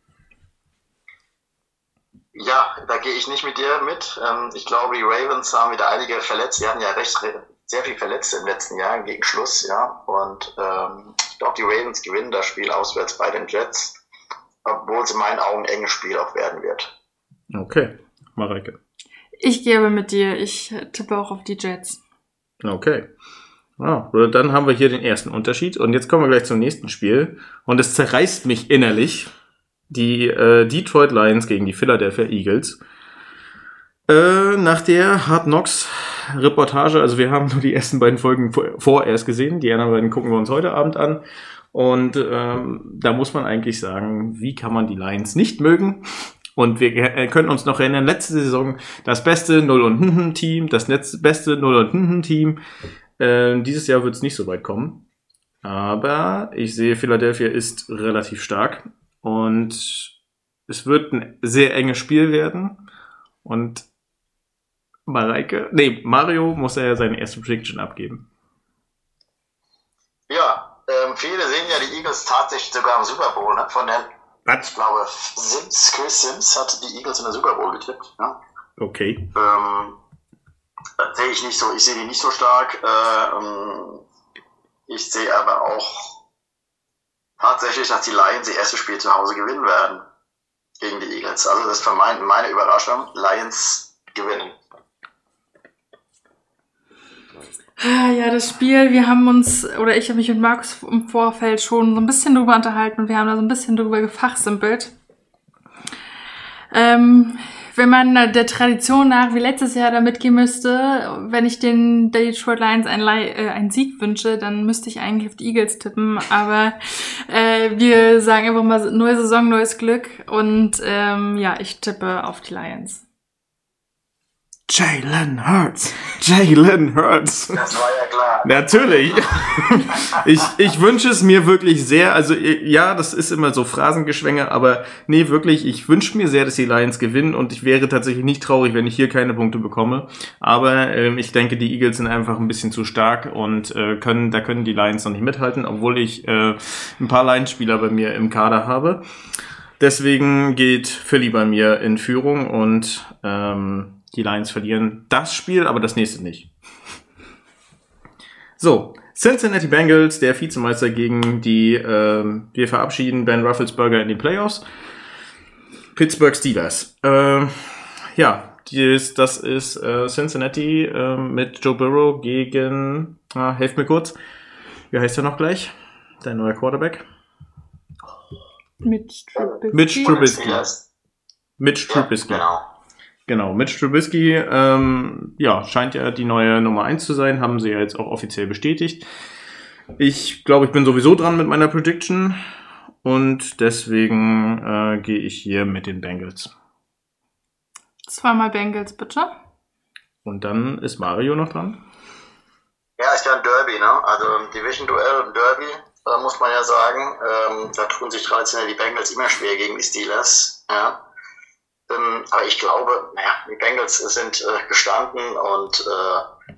Ja, da gehe ich nicht mit dir mit. Ähm, ich glaube, die Ravens haben wieder einige verletzt. Sie hatten ja recht sehr viel Verletzte im letzten Jahr gegen Schluss, ja. Und ähm, ich glaube, die Ravens gewinnen das Spiel auswärts bei den Jets obwohl es in meinen Augen ein enges Spiel auch werden wird. Okay, Mareike. Ich gehe aber mit dir. Ich tippe auch auf die Jets. Okay. Ah, dann haben wir hier den ersten Unterschied. Und jetzt kommen wir gleich zum nächsten Spiel. Und es zerreißt mich innerlich. Die äh, Detroit Lions gegen die Philadelphia Eagles. Äh, nach der Hard Knocks Reportage, also wir haben nur die ersten beiden Folgen vorerst gesehen, die anderen beiden gucken wir uns heute Abend an. Und ähm, da muss man eigentlich sagen, wie kann man die Lions nicht mögen? Und wir äh, können uns noch erinnern, letzte Saison das beste Null und Team, das beste Null und Team. Äh, dieses Jahr wird es nicht so weit kommen. Aber ich sehe, Philadelphia ist relativ stark und es wird ein sehr enges Spiel werden. Und Mareike, nee, Mario muss ja seine erste Prediction abgeben. Ja, ähm, viele sehen ja die Eagles tatsächlich sogar im Super Bowl, ne? Von den, Was? ich glaube, Sims, Chris Sims hat die Eagles in der Super Bowl getippt. Ne? Okay. Ähm, sehe ich nicht so, ich sehe die nicht so stark. Äh, ähm, ich sehe aber auch tatsächlich, dass die Lions ihr erstes Spiel zu Hause gewinnen werden gegen die Eagles. Also das ist für mein, meine Überraschung. Lions gewinnen. Ah, ja, das Spiel, wir haben uns, oder ich habe mich mit Markus im Vorfeld schon so ein bisschen drüber unterhalten und wir haben da so ein bisschen drüber gefachsimpelt. Ähm, wenn man der Tradition nach wie letztes Jahr da mitgehen müsste, wenn ich den Detroit Lions einen, äh, einen Sieg wünsche, dann müsste ich eigentlich auf die Eagles tippen. Aber äh, wir sagen einfach mal neue Saison, neues Glück und ähm, ja, ich tippe auf die Lions. Jalen Hurts. Jalen Hurts. Das war ja klar. Natürlich. ich, ich wünsche es mir wirklich sehr. Also ja, das ist immer so Phrasengeschwänge, aber nee, wirklich, ich wünsche mir sehr, dass die Lions gewinnen und ich wäre tatsächlich nicht traurig, wenn ich hier keine Punkte bekomme. Aber ähm, ich denke, die Eagles sind einfach ein bisschen zu stark und äh, können, da können die Lions noch nicht mithalten, obwohl ich äh, ein paar Lions-Spieler bei mir im Kader habe. Deswegen geht Philly bei mir in Führung und ähm, die Lions verlieren das Spiel, aber das nächste nicht. So, Cincinnati Bengals, der Vizemeister gegen die, äh, wir verabschieden Ben Rufflesberger in die Playoffs. Pittsburgh Steelers. Äh, ja, dies, das ist äh, Cincinnati äh, mit Joe Burrow gegen, ah, helft mir kurz, wie heißt er noch gleich? Dein neuer Quarterback? Mitch Trubisky. Mitch Trubisky. Mitch Trubisky. Ja, genau. Genau, Mitch Trubisky, ähm, ja, scheint ja die neue Nummer 1 zu sein, haben sie ja jetzt auch offiziell bestätigt. Ich glaube, ich bin sowieso dran mit meiner Prediction und deswegen äh, gehe ich hier mit den Bengals. Zweimal Bengals, bitte. Und dann ist Mario noch dran. Ja, ist ja ein Derby, ne? Also Division-Duell und Derby, äh, muss man ja sagen. Ähm, da tun sich traditionell die Bengals immer schwer gegen die Steelers. Ja. Ähm, aber ich glaube, naja, die Bengals sind äh, gestanden und äh,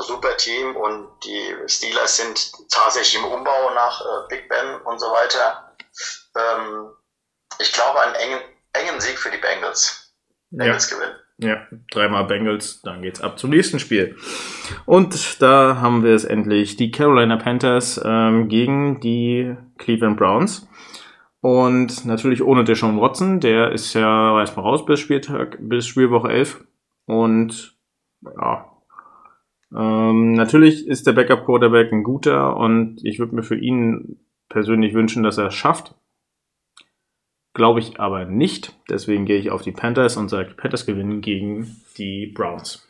super Team und die Steelers sind tatsächlich im Umbau nach äh, Big Ben und so weiter. Ähm, ich glaube einen engen, engen Sieg für die Bengals. Bengals ja. gewinnen. Ja, dreimal Bengals, dann geht's ab zum nächsten Spiel. Und da haben wir es endlich, die Carolina Panthers ähm, gegen die Cleveland Browns. Und natürlich ohne Deshaun Watson, der ist ja erstmal raus bis Spieltag, bis Spielwoche 11. Und ja, ähm, natürlich ist der Backup Quarterback ein guter und ich würde mir für ihn persönlich wünschen, dass er es schafft. Glaube ich aber nicht. Deswegen gehe ich auf die Panthers und sage, Panthers gewinnen gegen die Browns.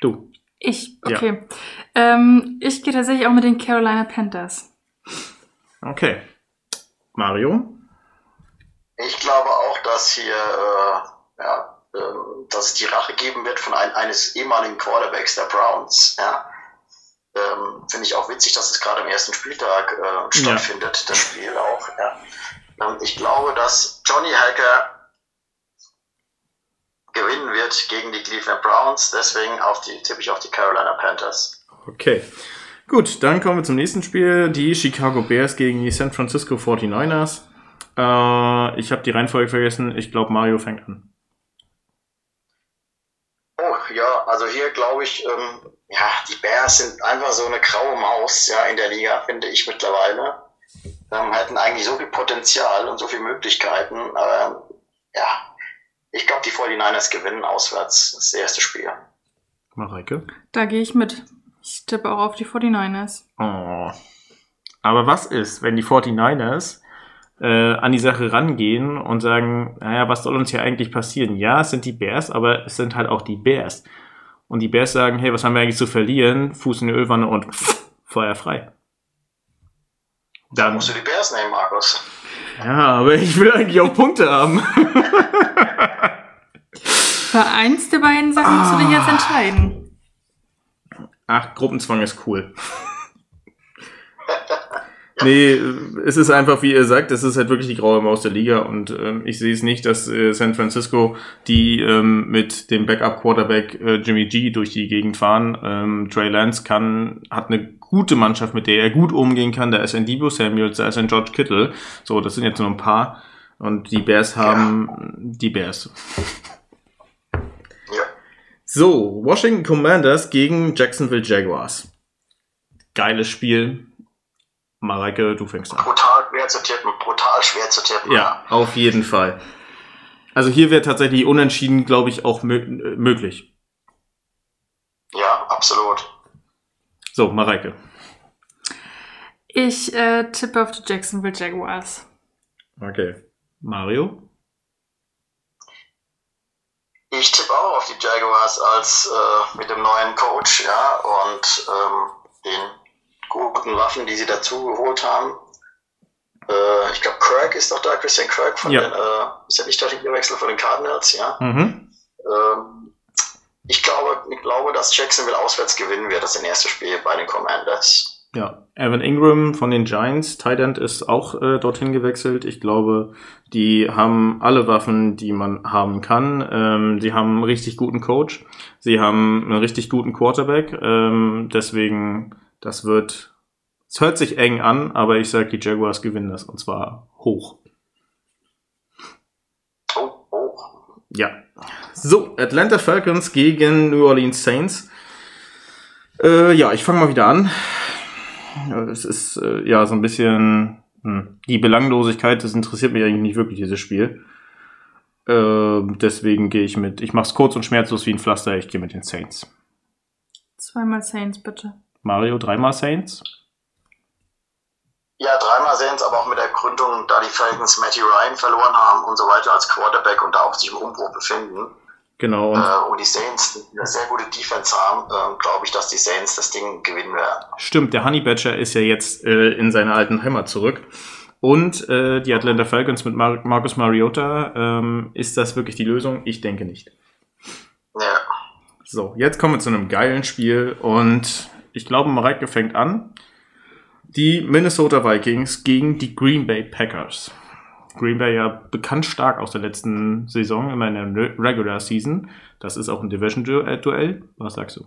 Du. Ich, okay. Ja. Ähm, ich gehe tatsächlich auch mit den Carolina Panthers. Okay. Mario? Ich glaube auch, dass hier äh, ja, äh, dass es die Rache geben wird von ein, eines ehemaligen Quarterbacks der Browns. Ja. Ähm, Finde ich auch witzig, dass es gerade am ersten Spieltag äh, stattfindet, ja. das Spiel auch. Ja. Ähm, ich glaube, dass Johnny Hacker gewinnen wird gegen die Cleveland Browns. Deswegen auf die, tippe ich auf die Carolina Panthers. Okay. Gut, dann kommen wir zum nächsten Spiel. Die Chicago Bears gegen die San Francisco 49ers. Äh, ich habe die Reihenfolge vergessen. Ich glaube, Mario fängt an. Oh, ja, also hier glaube ich, ähm, ja, die Bears sind einfach so eine graue Maus, ja, in der Liga, finde ich mittlerweile. Ähm, hätten eigentlich so viel Potenzial und so viele Möglichkeiten, aber ja, ich glaube, die 49ers gewinnen auswärts das erste Spiel. Mareike? Da gehe ich mit. Ich tippe auch auf die 49ers. Oh. Aber was ist, wenn die 49ers äh, an die Sache rangehen und sagen, naja, was soll uns hier eigentlich passieren? Ja, es sind die Bears, aber es sind halt auch die Bears. Und die Bears sagen, hey, was haben wir eigentlich zu verlieren? Fuß in die Ölwanne und pff, Feuer frei. Dann musst du die Bears nehmen, Markus. Ja, aber ich will eigentlich auch Punkte haben. Für eins der beiden Sachen musst du dich jetzt entscheiden. Ach, Gruppenzwang ist cool. Nee, es ist einfach, wie ihr sagt, es ist halt wirklich die graue Maus der Liga und ähm, ich sehe es nicht, dass äh, San Francisco, die ähm, mit dem Backup-Quarterback äh, Jimmy G durch die Gegend fahren, ähm, Trey Lance kann, hat eine gute Mannschaft, mit der er gut umgehen kann, da ist ein Debo Samuels, da ist ein George Kittle, so, das sind jetzt nur ein paar und die Bears haben ja. die Bears. Ja. So, Washington Commanders gegen Jacksonville Jaguars. Geiles Spiel Mareike, du fängst an. Brutal schwer zu tippen, brutal schwer zu tippen. Ja, auf jeden Fall. Also hier wäre tatsächlich unentschieden, glaube ich, auch mö möglich. Ja, absolut. So, Mareike. Ich äh, tippe auf die Jacksonville Jaguars. Okay. Mario? Ich tippe auch auf die Jaguars als äh, mit dem neuen Coach, ja, und ähm, den guten Waffen, die sie dazu geholt haben. Äh, ich glaube, Kirk ist doch da, Christian Kirk von ja. den, äh, ist ja nicht der Wechsel von den Cardinals, ja. Mhm. Ähm, ich glaube, ich glaube, dass Jacksonville auswärts gewinnen wird, das erste Spiel bei den Commanders. Ja, Evan Ingram von den Giants, Tight End ist auch äh, dorthin gewechselt. Ich glaube, die haben alle Waffen, die man haben kann. Ähm, sie haben einen richtig guten Coach. Sie haben einen richtig guten Quarterback. Ähm, deswegen das wird, es hört sich eng an, aber ich sage, die Jaguars gewinnen das und zwar hoch. Oh, oh. Ja. So, Atlanta Falcons gegen New Orleans Saints. Äh, ja, ich fange mal wieder an. Es ist äh, ja so ein bisschen hm, die Belanglosigkeit, das interessiert mich eigentlich nicht wirklich, dieses Spiel. Äh, deswegen gehe ich mit, ich mache es kurz und schmerzlos wie ein Pflaster, ich gehe mit den Saints. Zweimal Saints, bitte. Mario, dreimal Saints? Ja, dreimal Saints, aber auch mit der Gründung, da die Falcons Matty Ryan verloren haben und so weiter als Quarterback und da auch sich im Umbruch befinden. Genau. Und, äh, und die Saints eine sehr gute Defense haben, äh, glaube ich, dass die Saints das Ding gewinnen werden. Stimmt, der Honey Badger ist ja jetzt äh, in seine alten Heimat zurück. Und äh, die Atlanta Falcons mit Mar Marcus Mariota, ähm, ist das wirklich die Lösung? Ich denke nicht. Ja. So, jetzt kommen wir zu einem geilen Spiel und ich glaube, Mareike fängt an. Die Minnesota Vikings gegen die Green Bay Packers. Green Bay ja bekannt stark aus der letzten Saison, immer in der Regular Season. Das ist auch ein Division-Duell. Was sagst du?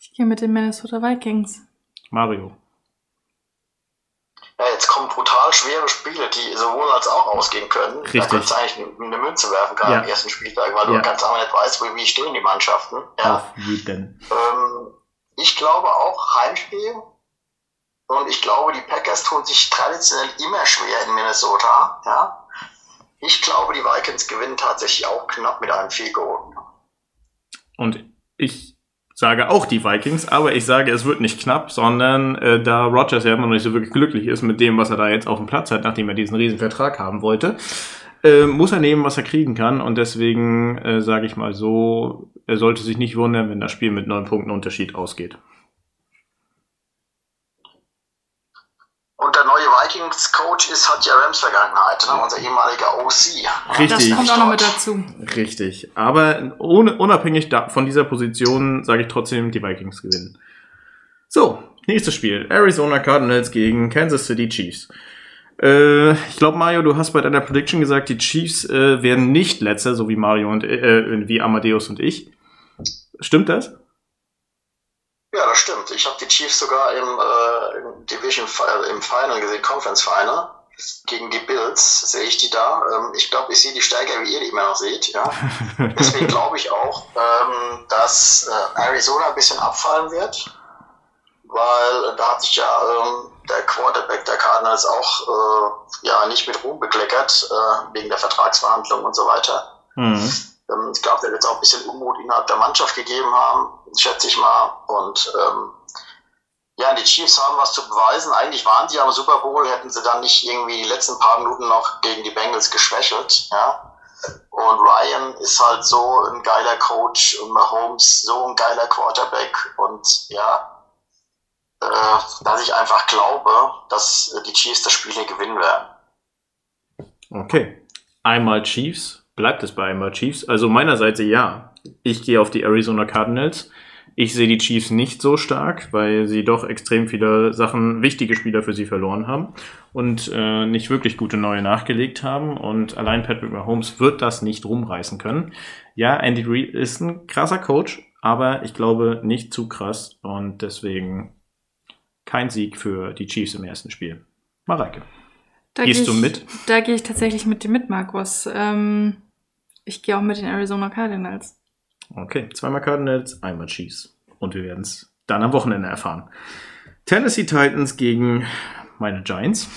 Ich gehe mit den Minnesota Vikings. Mario. ja, jetzt kommen brutal schwere Spiele, die sowohl als auch ausgehen können. Richtig. Da könntest du eigentlich eine Münze werfen, gerade Ja. am ersten Spieltag, weil Ja. du ganz einfach nicht weißt, wie, wie stehen die Mannschaften. Ja. Auf jeden. Ähm, ich glaube auch Heimspiel. Und ich glaube, die Packers tun sich traditionell immer schwer in Minnesota. Ja. Ich glaube, die Vikings gewinnen tatsächlich auch knapp mit einem Field Goal. Und ich sage auch die Vikings, aber ich sage, es wird nicht knapp, sondern äh, da Rogers ja immer noch nicht so wirklich glücklich ist mit dem, was er da jetzt auf dem Platz hat, nachdem er diesen riesen Vertrag haben wollte, äh, muss er nehmen, was er kriegen kann. Und deswegen äh, sage ich mal so, er sollte sich nicht wundern, wenn das Spiel mit neun Punkten Unterschied ausgeht. Und der neue Vikings-Coach ist, hat ja Rams Vergangenheit, ne? unser ehemaliger OC. Richtig. Das kommt auch noch mit dazu. Richtig. Aber ohne, unabhängig da, von dieser Position sage ich trotzdem, die Vikings gewinnen. So, nächstes Spiel. Arizona Cardinals gegen Kansas City Chiefs. Äh, ich glaube, Mario, du hast bei deiner Prediction gesagt, die Chiefs äh, werden nicht letzter, so wie Mario und äh, wie Amadeus und ich. Stimmt das? Ja, das stimmt. Ich habe die Chiefs sogar im, äh, im Division äh, im Final gesehen, Conference Final. Gegen die Bills sehe ich die da. Ähm, ich glaube, ich sehe die stärker, wie ihr die immer noch seht. Ja. Deswegen glaube ich auch, ähm, dass äh, Arizona ein bisschen abfallen wird, weil da hat sich ja ähm, der Quarterback der Cardinals auch äh, ja nicht mit Ruhm bekleckert äh, wegen der Vertragsverhandlungen und so weiter. Mhm. Ähm, ich glaube, da wird es auch ein bisschen Unmut innerhalb der Mannschaft gegeben haben, schätze ich mal. Und ähm, ja, die Chiefs haben was zu beweisen. Eigentlich waren die am Super Bowl, hätten sie dann nicht irgendwie die letzten paar Minuten noch gegen die Bengals geschwächelt. Ja. Und Ryan ist halt so ein geiler Coach und Mahomes so ein geiler Quarterback. Und ja, dass ich einfach glaube, dass äh, die Chiefs das Spiel hier gewinnen werden. Okay. Einmal Chiefs. Bleibt es bei einmal Chiefs? Also meinerseits ja. Ich gehe auf die Arizona Cardinals. Ich sehe die Chiefs nicht so stark, weil sie doch extrem viele Sachen, wichtige Spieler für sie verloren haben und äh, nicht wirklich gute neue nachgelegt haben. Und allein Patrick Mahomes wird das nicht rumreißen können. Ja, Andy Reid ist ein krasser Coach, aber ich glaube nicht zu krass und deswegen kein Sieg für die Chiefs im ersten Spiel. Mareike. Da Gehst geh du mit? Da gehe ich tatsächlich mit dir mit, Markus. Ähm, ich gehe auch mit den Arizona Cardinals. Okay, zweimal Cardinals, einmal Chiefs. Und wir werden es dann am Wochenende erfahren. Tennessee Titans gegen meine Giants.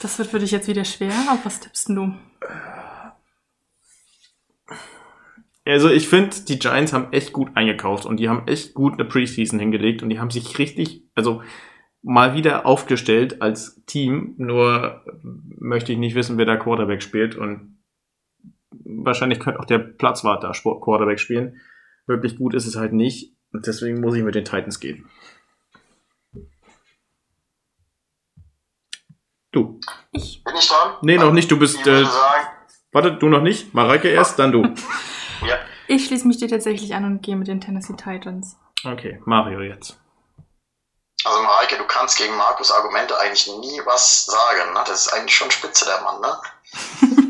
Das wird für dich jetzt wieder schwer. Auf was tippst denn du? Also ich finde, die Giants haben echt gut eingekauft und die haben echt gut eine Preseason hingelegt und die haben sich richtig, also mal wieder aufgestellt als Team. Nur möchte ich nicht wissen, wer da Quarterback spielt und wahrscheinlich könnte auch der Platzwart da Sport- Quarterback spielen. Wirklich gut ist es halt nicht und deswegen muss ich mit den Titans gehen. Du. Ich. Bin ich dran? Nee, noch nicht. Du bist. Äh, warte, du noch nicht? Mareike erst, dann du. ja. Ich schließe mich dir tatsächlich an und gehe mit den Tennessee Titans. Okay, Mario jetzt. Also Mareike, du kannst gegen Markus Argumente eigentlich nie was sagen. Ne? Das ist eigentlich schon spitze, der Mann. Ne?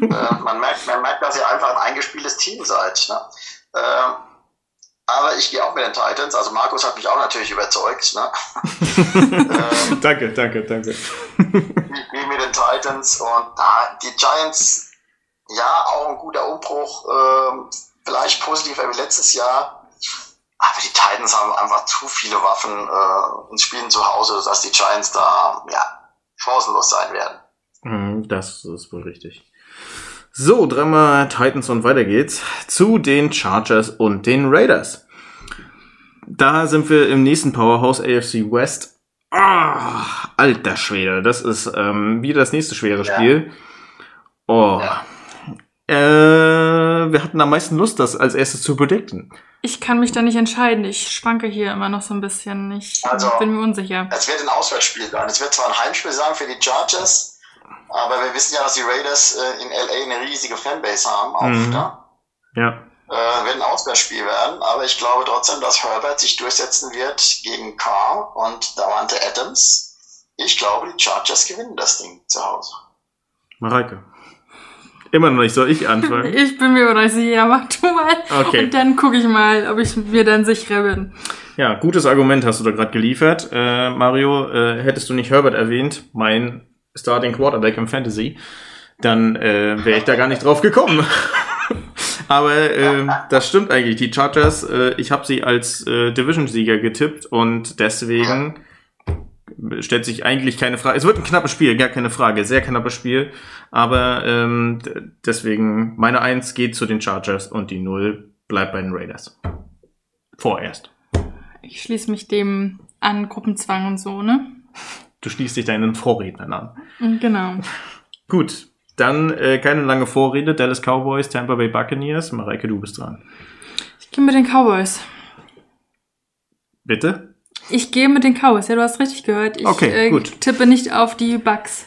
äh, man, merkt, man merkt, dass ihr einfach ein eingespieltes Team seid. Ne? Äh, aber ich gehe auch mit den Titans. Also Markus hat mich auch natürlich überzeugt. Ne? ähm, danke, danke, danke. ich gehe mit den Titans und da die Giants, ja, auch ein guter Umbruch. Ähm, vielleicht positiver wie letztes Jahr. Aber die Titans haben einfach zu viele Waffen äh, und spielen zu Hause, dass die Giants da ja, chancenlos sein werden. Hm, Das ist wohl richtig. So, dreimal Titans und weiter geht's zu den Chargers und den Raiders. Da sind wir im nächsten Powerhouse AFC West. Ah, alter Schwede, das ist ähm, wieder das nächste schwere Ja. Spiel. Oh. Ja. Äh, wir hatten am meisten Lust, das als erstes zu predikten. Ich kann mich da nicht entscheiden. Ich schwanke hier immer noch so ein bisschen. Ich Also- bin mir unsicher. Es wird ein Auswärtsspiel sein. Es wird zwar ein Heimspiel sein für die Chargers, aber wir wissen ja, dass die Raiders äh, in LA eine riesige Fanbase haben. Auch, Mhm. ne? Ja. äh, wird ein Auswärtsspiel werden, aber ich glaube trotzdem, dass Herbert sich durchsetzen wird gegen Carr und Davante Adams. Ich glaube, die Chargers gewinnen das Ding zu Hause. Mareike. Immer noch nicht, soll ich anfangen? Ich bin mir aber nicht sicher. Mach du mal. Okay. Und dann gucke ich mal, ob ich mir dann sicherer bin. Ja, gutes Argument hast du da gerade geliefert. Äh, Mario, äh, hättest du nicht Herbert erwähnt, mein Starting Quarterback im Fantasy, dann äh, wäre ich da gar nicht drauf gekommen. Aber äh, das stimmt eigentlich. Die Chargers, äh, ich habe sie als äh, Division-Sieger getippt und deswegen stellt sich eigentlich keine Frage. Es wird ein knappes Spiel, gar keine Frage. Sehr knappes Spiel. Aber ähm, deswegen, meine Eins geht zu den Chargers und die Null bleibt bei den Raiders. Vorerst. Ich schließe mich dem an Gruppenzwang und so, ne? Du schließt dich deinen Vorrednern an. Genau. Gut, dann äh, keine lange Vorrede. Dallas Cowboys, Tampa Bay Buccaneers. Mareike, du bist dran. Ich gehe mit den Cowboys. Bitte? Ich gehe mit den Cowboys. Ja, du hast richtig gehört. Ich Okay, äh, tippe nicht auf die Bucks.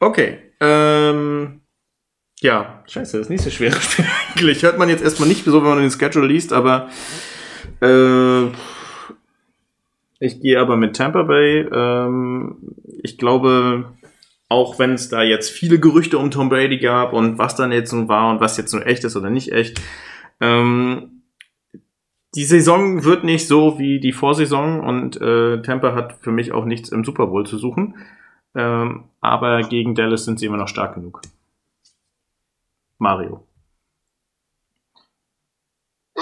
Okay. Ähm, ja, scheiße, das ist nicht so schwer. eigentlich. Hört man jetzt erstmal nicht so, wenn man den Schedule liest, aber äh, ich gehe aber mit Tampa Bay. Ähm, ich glaube, auch wenn es da jetzt viele Gerüchte um Tom Brady gab und was dann jetzt nun war und was jetzt nun echt ist oder nicht echt, ähm, die Saison wird nicht so wie die Vorsaison und äh, Tampa hat für mich auch nichts im Super Bowl zu suchen. Ähm, aber gegen Dallas sind sie immer noch stark genug. Mario.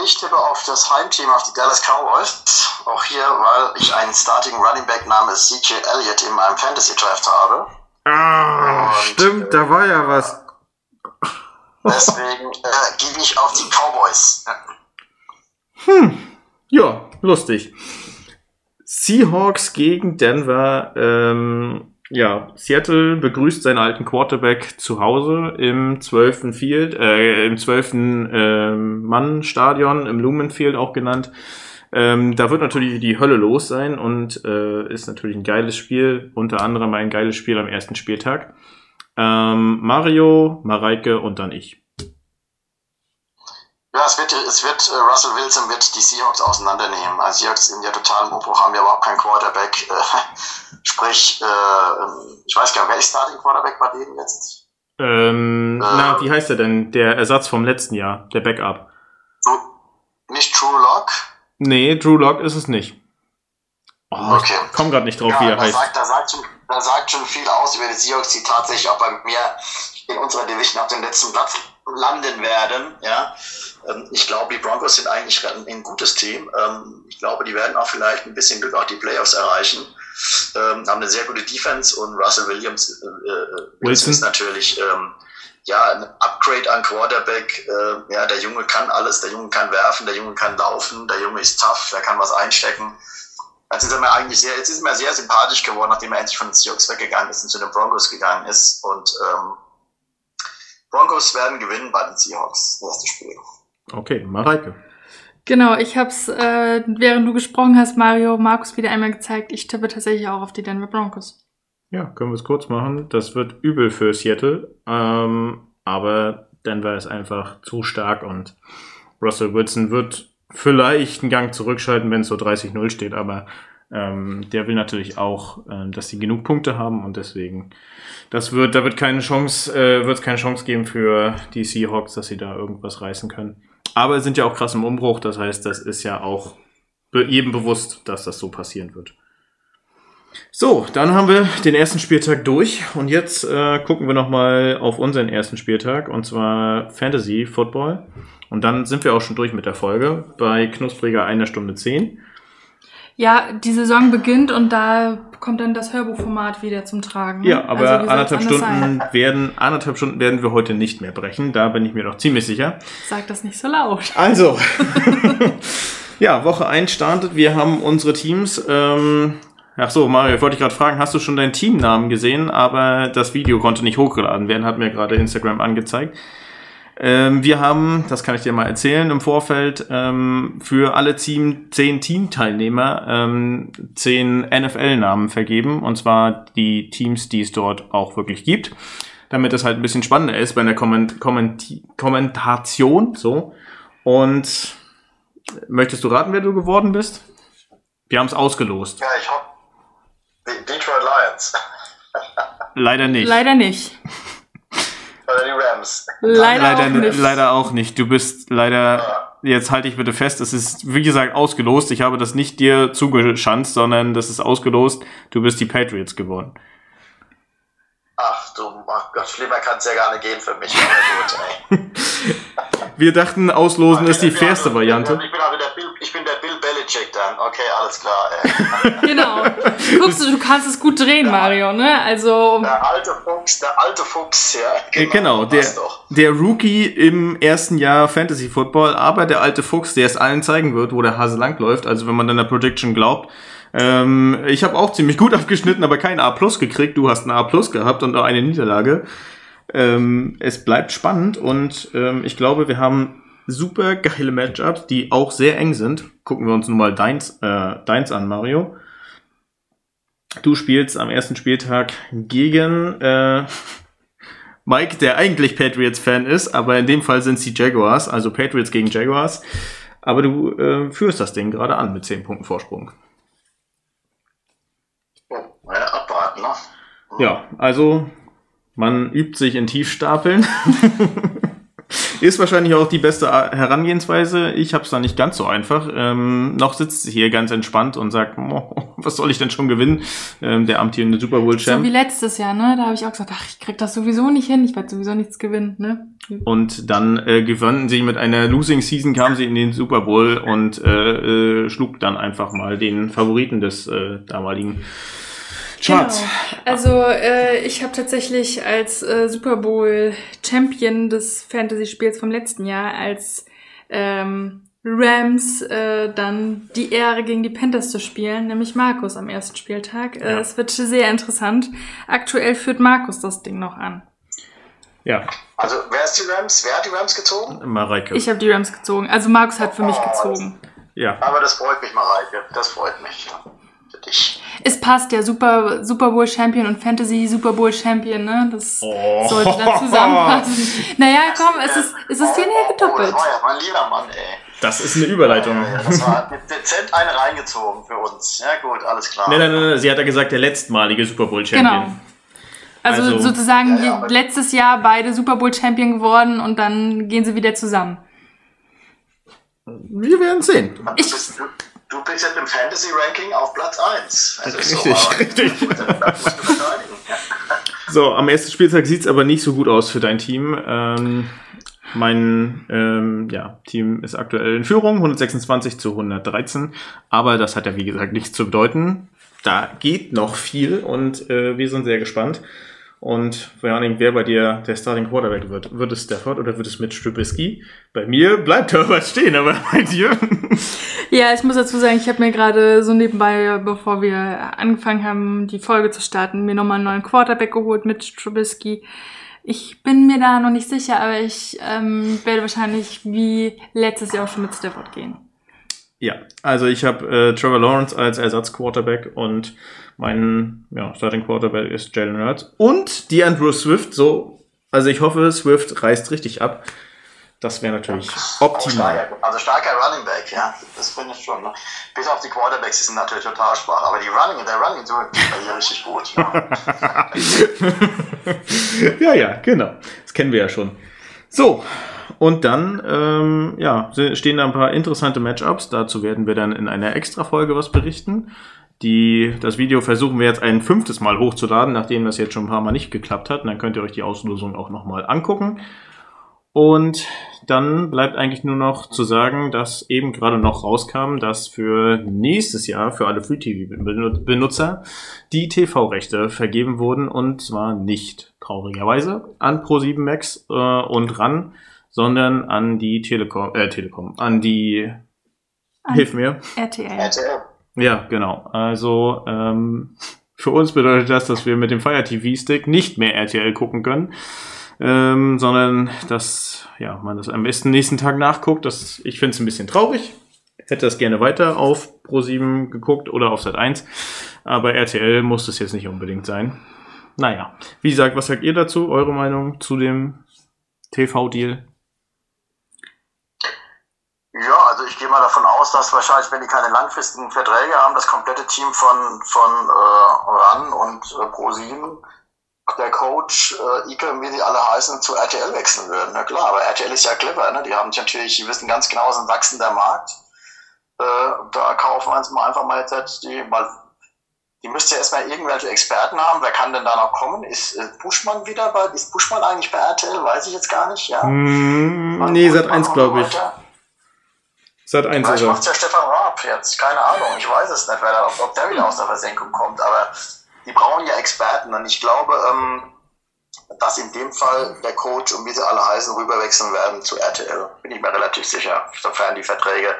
Ich tippe auf das Heimteam, auf die Dallas Cowboys. Auch hier, weil ich einen Starting Running Back namens CJ Elliott in meinem Fantasy Draft habe. Ah, Und, stimmt, da war ja was. Deswegen äh, gehe ich auf die Cowboys. Ja, lustig. Seahawks gegen Denver. Ähm, ja, Seattle begrüßt seinen alten Quarterback zu Hause im 12. Field, äh, im 12. Ähm, Mann-Stadion, im Lumen Field auch genannt. Ähm, da wird natürlich die Hölle los sein und äh, ist natürlich ein geiles Spiel, unter anderem ein geiles Spiel am ersten Spieltag. Ähm, Mario, Mareike und dann ich. Ja, es wird, es wird äh, Russell Wilson wird die Seahawks auseinandernehmen. Also Seahawks in der totalen Umbruch haben ja überhaupt keinen Quarterback. Äh, sprich, äh, ähm, ich weiß gar nicht, wer ist Starting Quarterback bei denen jetzt? Ähm, Äh. na, wie heißt er denn? Der Ersatz vom letzten Jahr, der Backup. Nicht True Lock. Nee, Drew Lock ist es nicht. Oh, Okay. Ich komm grad nicht drauf, wie Ja, er da heißt. sagt, da, sagt schon, da sagt schon viel aus über die Seahawks, die tatsächlich auch bei mir in unserer Division auf dem letzten Platz landen werden. Ja, ich glaube, die Broncos sind eigentlich ein, gutes Team. Ähm, ich glaube, die werden auch vielleicht ein bisschen Glück auch die Playoffs erreichen. Ähm, haben eine sehr gute Defense und Russell Williams äh, äh, ist natürlich ähm, ja ein Upgrade an Quarterback. Äh, ja, der Junge kann alles, der Junge kann werfen, der Junge kann laufen, der Junge ist tough, der kann was einstecken. Jetzt ist er mir eigentlich sehr, jetzt ist er mir sehr sympathisch geworden, nachdem er endlich von den Seahawks weggegangen ist und zu den Broncos gegangen ist. Und ähm, Broncos werden gewinnen bei den Seahawks, das erste Spiel. Okay, Mareike. Genau, ich hab's, äh, während du gesprochen hast, Mario, Markus wieder einmal gezeigt. Ich tippe tatsächlich auch auf die Denver Broncos. Ja, können wir es kurz machen. Das wird übel für Seattle. Ähm, aber Denver ist einfach zu stark und Russell Wilson wird vielleicht einen Gang zurückschalten, wenn es so 30-0 steht, aber ähm, der will natürlich auch, ähm, dass sie genug Punkte haben und deswegen, das wird, da wird keine Chance, äh, wird es keine Chance geben für die Seahawks, dass sie da irgendwas reißen können. Aber sind ja auch krass im Umbruch, das heißt, das ist ja auch jedem bewusst, dass das so passieren wird. So, dann haben wir den ersten Spieltag durch und jetzt äh, gucken wir nochmal auf unseren ersten Spieltag und zwar Fantasy Football. Und dann sind wir auch schon durch mit der Folge bei knuspriger einer Stunde zehn. Ja, die Saison beginnt und da kommt dann das Hörbuchformat wieder zum Tragen. Ja, aber Also, anderthalb Stunden werden anderthalb Stunden werden wir heute nicht mehr brechen. Da bin ich mir doch ziemlich sicher. Sag das nicht so laut. Also, ja, Woche 1 startet. Wir haben unsere Teams. Ähm, ach so, Mario, wollte ich gerade fragen, hast du schon deinen Teamnamen gesehen? Aber das Video konnte nicht hochgeladen werden, hat mir gerade Instagram angezeigt. Ähm, wir haben, das kann ich dir mal erzählen, im Vorfeld ähm, für alle Team, zehn Teamteilnehmer ähm, zehn NFL-Namen vergeben. Und zwar die Teams, die es dort auch wirklich gibt. Damit es halt ein bisschen spannender ist bei der Komment Kommenti Kommentation. So. Und möchtest du raten, wer du geworden bist? Wir haben es ausgelost. Ja, ich hoffe. Die Detroit Lions. Leider nicht. Leider nicht. Rams? Leider, leider, auch nicht. leider auch nicht. Du bist leider, jetzt halte ich bitte fest, es ist, wie gesagt, ausgelost. Ich habe das nicht dir zugeschanzt, sondern das ist ausgelost. Du bist die Patriots geworden. Ach du, ach Gott, schlimmer kann es ja gar nicht gehen für mich. Gut. Wir dachten, auslosen ist die fairste Variante. Ich bin, also der Bill, ich bin der Bill Belichick dann. Okay, alles klar, ey. Genau. Guckst du, du kannst es gut drehen, Mario, ne? Also, Der alte Fuchs, der alte Fuchs, ja. Äh, Genau, der, passt doch. der Rookie im ersten Jahr Fantasy Football, aber der alte Fuchs, der es allen zeigen wird, wo der Hase langläuft. Also wenn man dann der Prediction glaubt. Ähm, ich habe auch ziemlich gut abgeschnitten, aber kein A plus gekriegt. Du hast ein A plus gehabt und auch eine Niederlage. Ähm, es bleibt spannend und ähm, ich glaube, wir haben super geile Matchups, die auch sehr eng sind. Gucken wir uns nun mal deins, äh, deins an, Mario. Du spielst am ersten Spieltag gegen äh, Mike, der eigentlich Patriots-Fan ist, aber in dem Fall sind es die Jaguars, also Patriots gegen Jaguars. Aber du äh, führst das Ding gerade an mit 10 Punkten Vorsprung. Oh, ja, abwarten, ne? Ja, also man übt sich in Tiefstapeln. Ist wahrscheinlich auch die beste Herangehensweise. Ich habe es da nicht ganz so einfach. Ähm, noch sitzt sie hier ganz entspannt und sagt, "Oh, was soll ich denn schon gewinnen? Ähm, der amtierende Super Bowl so Champ. wie letztes Jahr, ne? Da habe ich auch gesagt, ach, ich krieg das sowieso nicht hin, ich werde sowieso nichts gewinnen, ne? Und dann äh, gewannen sie mit einer Losing Season, kam sie in den Super Bowl und äh, äh, schlug dann einfach mal den Favoriten des äh, damaligen Charts. Genau. Also äh, ich habe tatsächlich als äh, Super Bowl Champion des Fantasy-Spiels vom letzten Jahr als ähm, Rams äh, dann die Ehre gegen die Panthers zu spielen, nämlich Markus am ersten Spieltag. Äh, Ja. es wird sehr interessant. Aktuell führt Markus das Ding noch an. Ja, Also, wer ist die Rams? Wer hat die Rams gezogen? Mareike. Ich habe die Rams gezogen. Also Markus hat für mich Oh, gezogen. ja. Aber das freut mich, Mareike. Das freut mich. Für dich. Es passt ja Super, Super Bowl Champion und Fantasy Super Bowl Champion, ne? Das Oh. sollte dann zusammenpassen. Naja, komm, es ist, es ist hier näher Oh, das gedoppelt. war ja mein lieber Mann, ey. Das ist eine Überleitung. Ja, das war dezent eine reingezogen für uns. Ja, gut, alles klar. Nein, nein, nein, nein, sie hat ja gesagt, der letztmalige Super Bowl Champion. Genau. Also, Also- sozusagen Ja, ja, letztes Jahr beide Super Bowl Champion geworden und dann gehen sie wieder zusammen. Wir werden sehen. Ich- du, bist jetzt im Fantasy-Ranking auf Platz 1. Also Richtig, so, richtig. Das musst du verteidigen. Ja. So, am ersten Spieltag sieht's aber nicht so gut aus für dein Team. Ähm, mein ähm, ja, Team ist aktuell in Führung, 126 zu 113. Aber das hat ja, wie gesagt, nichts zu bedeuten. Da geht noch viel und äh, wir sind sehr gespannt. Und vor allem, wer bei dir der Starting Quarterback wird. Wird es Stafford oder wird es mit Strubisky? Bei mir bleibt Herbert stehen, aber bei dir? Ja, ich muss dazu sagen, ich habe mir gerade so nebenbei, bevor wir angefangen haben, die Folge zu starten, mir nochmal einen neuen Quarterback geholt mit Trubisky. Ich bin mir da noch nicht sicher, aber ich ähm, werde wahrscheinlich wie letztes Jahr auch schon mit Stafford gehen. Ja, also ich habe äh, Trevor Lawrence als Ersatzquarterback und mein ja, Starting Quarterback ist Jalen Hurts und die Andrew Swift. So, also ich hoffe, Swift reißt richtig ab. Das wäre natürlich optimal. Starker- Also starker Running Back, ja. Das finde ich schon. Ne? Bis auf die Quarterbacks, die sind natürlich total schwach. Aber die Running, der Running so ist hier richtig gut. Ja. ja, ja, genau. Das kennen wir ja schon. So, und dann ähm, ja, stehen da ein paar interessante Matchups. Dazu werden wir dann in einer Extra-Folge was berichten. Die, das Video versuchen wir jetzt ein fünftes Mal hochzuladen, nachdem das jetzt schon ein paar Mal nicht geklappt hat. Und dann könnt ihr euch die Auslosung auch nochmal angucken. Und dann bleibt eigentlich nur noch zu sagen, dass eben gerade noch rauskam, dass für nächstes Jahr für alle Free-TV-Benutzer die TV-Rechte vergeben wurden und zwar nicht traurigerweise an Pro7 Max äh, und RAN, sondern an die Telekom, äh, Telekom, an die, An- hilf mir, RTL. RTL. Ja, genau. Also ähm, für uns bedeutet das, dass wir mit dem Fire TV Stick nicht mehr RTL gucken können, ähm, sondern dass ja man das am besten nächsten Tag nachguckt. Das, ich finde es ein bisschen traurig. Hätte das gerne weiter auf Pro7 geguckt oder auf Sat 1, aber RTL muss das jetzt nicht unbedingt sein. Naja, wie gesagt, was sagt ihr dazu? Eure Meinung zu dem TV-Deal? Ja, also ich gehe mal davon aus, dass wahrscheinlich, wenn die keine langfristigen Verträge haben, das komplette Team von, von äh, RAN und äh, Pro7 der Coach, äh, Ike, wie die alle heißen, zu RTL wechseln würden. Na klar, aber RTL ist ja clever, ne? Die haben natürlich, die wissen ganz genau, es ist ein wachsender Markt. Äh, da kaufen wir uns mal einfach mal jetzt die, weil die müsste ja erstmal irgendwelche Experten haben. Wer kann denn da noch kommen? Ist äh, Buschmann wieder bei, ist Buschmann eigentlich bei RTL? Weiß ich jetzt gar nicht, ja. Mm, nee, seit eins, glaube ich. Seit eins Vielleicht macht ja Stefan Raab jetzt, keine Ahnung. Ich weiß es nicht, wer da, ob der wieder aus der Versenkung kommt, aber die brauchen ja Experten und ich glaube, ähm, dass in dem Fall der Coach und wie sie alle heißen, rüberwechseln werden zu RTL. Bin ich mir relativ sicher, sofern die Verträge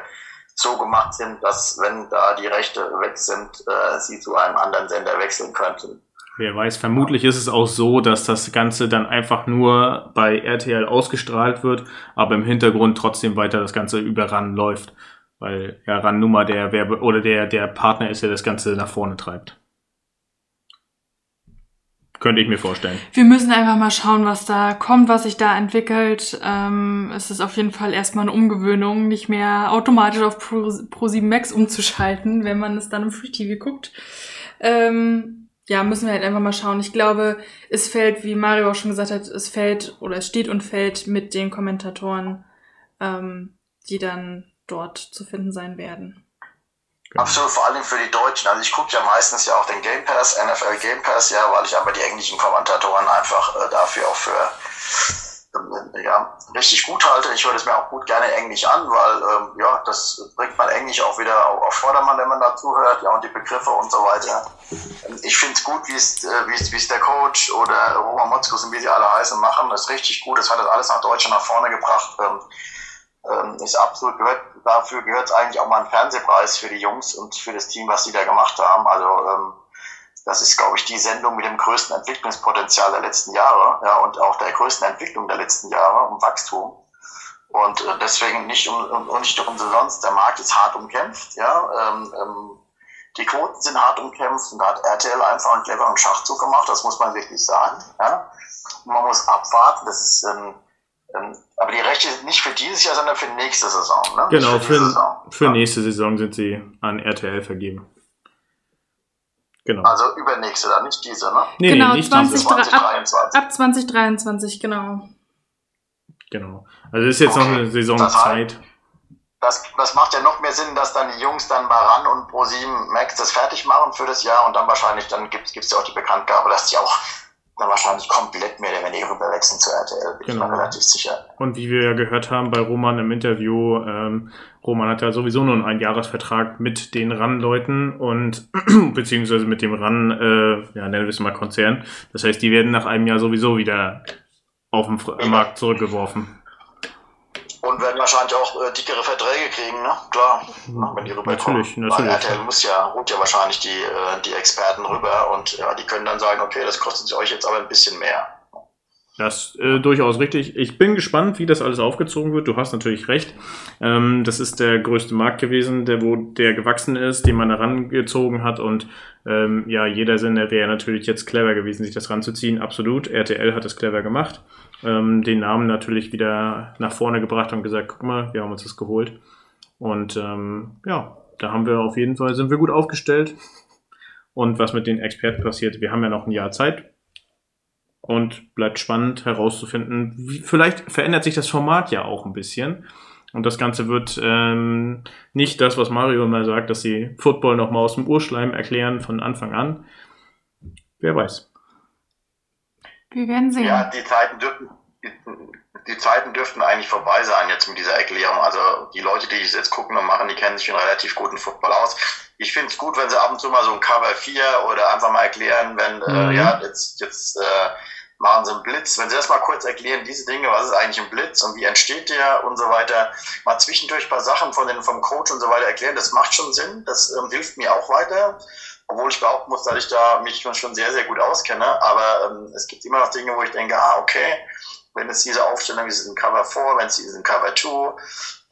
so gemacht sind, dass wenn da die Rechte weg sind, äh, sie zu einem anderen Sender wechseln könnten. Wer weiß, vermutlich ist es auch so, dass das Ganze dann einfach nur bei RTL ausgestrahlt wird, aber im Hintergrund trotzdem weiter das Ganze über RAN läuft. Weil ja RAN Nummer der Werbe oder der, der Partner ist, der das Ganze nach vorne treibt. Könnte ich mir vorstellen. Wir müssen einfach mal schauen, was da kommt, was sich da entwickelt. Ähm, es ist auf jeden Fall erstmal eine Umgewöhnung, nicht mehr automatisch auf Pro, Pro 7 Max umzuschalten, wenn man es dann im Free TV guckt. Ähm, ja, müssen wir halt einfach mal schauen. Ich glaube, es fällt, wie Mario auch schon gesagt hat, es fällt oder es steht und fällt mit den Kommentatoren, ähm, die dann dort zu finden sein werden. Genau. Absolut, vor allem für die Deutschen. Also ich gucke ja meistens ja auch den Game Pass, NFL Game Pass, ja, weil ich aber die englischen Kommentatoren einfach äh, dafür auch für ja, richtig gut halte. Ich höre es mir auch gut gerne Englisch an, weil ähm, ja, das bringt man Englisch auch wieder auf Vordermann, wenn man dazu hört, ja, und die Begriffe und so weiter. Ich finde es gut, wie es wie es der Coach oder Roman Motzkus und wie sie alle heißen machen. Das ist richtig gut. Das hat das alles nach Deutschland nach vorne gebracht. Ähm, ähm, ist absolut gehört, dafür gehört es eigentlich auch mal ein Fernsehpreis für die Jungs und für das Team, was sie da gemacht haben. Also ähm, das ist, glaube ich, die Sendung mit dem größten Entwicklungspotenzial der letzten Jahre ja, und auch der größten Entwicklung der letzten Jahre und Wachstum. Und äh, deswegen nicht, um, um, nicht umsonst, der Markt ist hart umkämpft. Ja, ähm, ähm, die Quoten sind hart umkämpft und da hat RTL einfach einen cleveren Schachzug gemacht, das muss man wirklich sagen. Ja. Und man muss abwarten, das ist... Ähm, ähm, aber die Rechte sind nicht für dieses Jahr, sondern für nächste Saison. Ne? Genau, für, für, Saison. für nächste Saison sind sie an RTL vergeben. Genau. Also übernächste, dann nicht diese, ne? Nee, genau, nee, nicht 20, diese. 2023. Ab, ab 2023, genau. Genau. Also es ist jetzt okay. noch eine Saisonzeit. Das, das macht ja noch mehr Sinn, dass dann die Jungs dann bei RAN und Pro7 Max das fertig machen für das Jahr und dann wahrscheinlich, dann gibt es ja auch die Bekanntgabe, dass die auch dann wahrscheinlich komplett mehr oder weniger rüberwechseln zu RTL, bin genau. ich mir relativ sicher. Und wie wir ja gehört haben bei Roman im Interview, ähm, Roman hat ja sowieso nur einen Jahresvertrag mit den RAN-Leuten und beziehungsweise mit dem RAN, äh, ja, nennen wir es mal Konzern. Das heißt, die werden nach einem Jahr sowieso wieder auf den ja. Markt zurückgeworfen. Und werden wahrscheinlich auch äh, dickere Verträge kriegen, ne? Klar, mhm. wenn die rüberkommen. Natürlich, natürlich. Weil RTL muss ja, holt ja wahrscheinlich die, äh, die Experten rüber und ja, die können dann sagen, okay, das kostet euch jetzt aber ein bisschen mehr. Das äh, durchaus richtig. Ich bin gespannt, wie das alles aufgezogen wird. Du hast natürlich recht. Ähm, das ist der größte Markt gewesen, der wo der gewachsen ist, den man herangezogen hat. Und ähm, ja, jeder Sender wäre natürlich jetzt clever gewesen, sich das ranzuziehen. Absolut. RTL hat es clever gemacht ähm, den Namen natürlich wieder nach vorne gebracht und gesagt, guck mal, wir haben uns das geholt. Und ähm, ja, da haben wir auf jeden Fall, sind wir gut aufgestellt. Und was mit den Experten passiert, wir haben ja noch ein Jahr Zeit. Und bleibt spannend herauszufinden, wie, vielleicht verändert sich das Format ja auch ein bisschen. Und das Ganze wird ähm, nicht das, was Mario immer sagt, dass sie Football nochmal aus dem Urschleim erklären von Anfang an. Wer weiß. Wir werden sehen. Ja, die Zeiten dürften, die, die Zeiten dürften eigentlich vorbei sein jetzt mit dieser Erklärung. Also die Leute, die es jetzt gucken und machen, die kennen sich in relativ guten Football aus. Ich finde es gut, wenn sie ab und zu mal so ein Cover 4 oder einfach mal erklären, wenn, äh, mhm. äh, ja, jetzt, jetzt äh, machen sie einen Blitz. Wenn sie das mal kurz erklären, diese Dinge, was ist eigentlich ein Blitz und wie entsteht der und so weiter, mal zwischendurch ein paar Sachen von den, vom Coach und so weiter erklären, das macht schon Sinn, das ähm, hilft mir auch weiter obwohl ich behaupten muss, dass ich da mich schon sehr, sehr gut auskenne. Aber ähm, es gibt immer noch Dinge, wo ich denke, ah, okay, wenn es diese Aufstellung ist, ein Cover 4, wenn es ist ein Cover 2,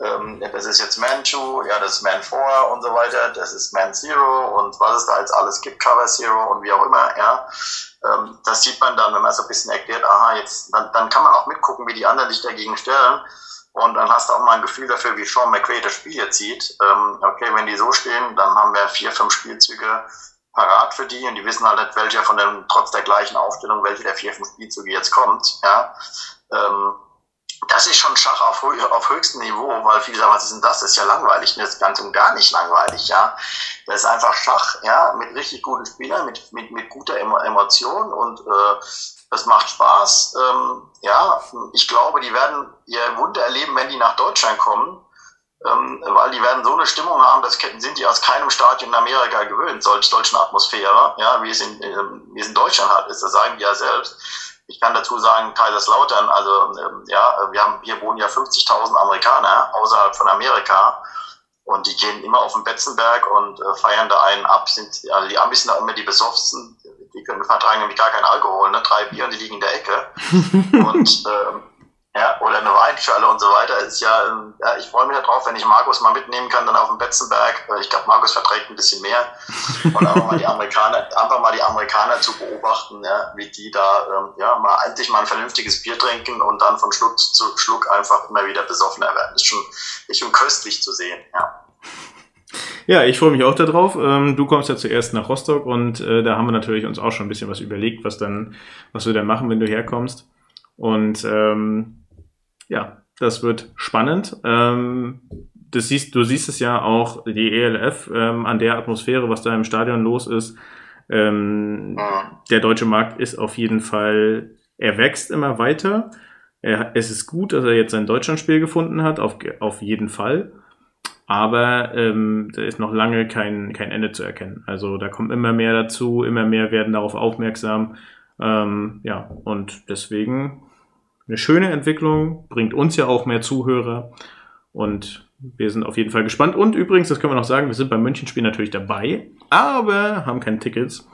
ähm, das ist jetzt Man 2, ja, das ist Man 4 und so weiter, das ist Man Zero und was es da jetzt alles gibt, Cover Zero und wie auch immer, ja. Ähm, das sieht man dann, wenn man so ein bisschen erklärt, aha, jetzt, dann, dann kann man auch mitgucken, wie die anderen sich dagegen stellen. Und dann hast du auch mal ein Gefühl dafür, wie Sean McVay das Spiel jetzt sieht. Ähm, okay, wenn die so stehen, dann haben wir vier, fünf Spielzüge, parat für die und die wissen halt nicht, welcher von den, trotz der gleichen Aufstellung, welche der vier, fünf Spielzüge jetzt kommt. Ja. Ähm, das ist schon Schach auf, auf höchstem Niveau, weil viele sagen, was ist denn das? Das ist ja langweilig. Das ist ganz und gar nicht langweilig, ja. Das ist einfach Schach, ja, mit richtig guten Spielern, mit, mit, mit guter Emotion und äh, macht Spaß. Ähm, ja, ich glaube, die werden ihr Wunder erleben, wenn die nach Deutschland kommen, ähm, weil die werden so eine Stimmung haben, das sind die aus keinem Stadion in Amerika gewöhnt, solch, eine Atmosphäre, ja, wie es in, wie es in Deutschland hat, ist, das sagen die ja selbst. Ich kann dazu sagen, Kaiserslautern, also ähm, ja, wir haben hier wohnen ja 50.000 Amerikaner außerhalb von Amerika und die gehen immer auf den Betzenberg und äh, feiern da einen ab. Sind also die Amis sind da immer die besoffensten, die können vertragen nämlich gar keinen Alkohol, ne? Drei Bier und die liegen in der Ecke. und ähm, ja, oder eine Weinschale und so weiter. Ist ja, ähm, ja ich freue mich darauf, wenn ich Markus mal mitnehmen kann, dann auf dem Betzenberg. Ich glaube, Markus verträgt ein bisschen mehr. Und einfach mal die Amerikaner, einfach mal die Amerikaner zu beobachten, ja, wie die da ähm, ja mal endlich mal ein vernünftiges Bier trinken und dann von Schluck zu Schluck einfach immer wieder besoffener werden. Ist schon, ist schon köstlich zu sehen, ja. Ja, ich freue mich auch darauf. Ähm, du kommst ja zuerst nach Rostock und äh, da haben wir natürlich uns auch schon ein bisschen was überlegt, was dann, was wir dann machen, wenn du herkommst. Und ähm, ja, das wird spannend. Ähm, das siehst, du siehst es ja auch, die ELF, ähm, an der Atmosphäre, was da im Stadion los ist. Ähm, der deutsche Markt ist auf jeden Fall, er wächst immer weiter. Er, es ist gut, dass er jetzt sein Deutschlandspiel gefunden hat, auf, auf jeden Fall. Aber ähm, da ist noch lange kein, kein Ende zu erkennen. Also da kommt immer mehr dazu, immer mehr werden darauf aufmerksam. Ähm, ja, und deswegen eine schöne Entwicklung, bringt uns ja auch mehr Zuhörer und wir sind auf jeden Fall gespannt. Und übrigens, das können wir noch sagen, wir sind beim Münchenspiel natürlich dabei, aber haben keine Tickets.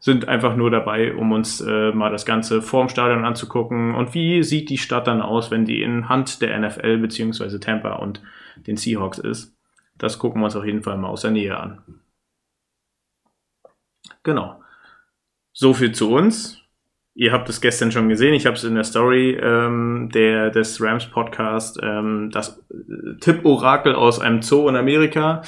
Sind einfach nur dabei, um uns äh, mal das Ganze vorm Stadion anzugucken. Und wie sieht die Stadt dann aus, wenn die in Hand der NFL bzw. Tampa und den Seahawks ist? Das gucken wir uns auf jeden Fall mal aus der Nähe an. Genau. So viel zu uns. Ihr habt es gestern schon gesehen, ich habe es in der Story ähm, der, des Rams Podcast, ähm, das äh, Tipp-Orakel aus einem Zoo in Amerika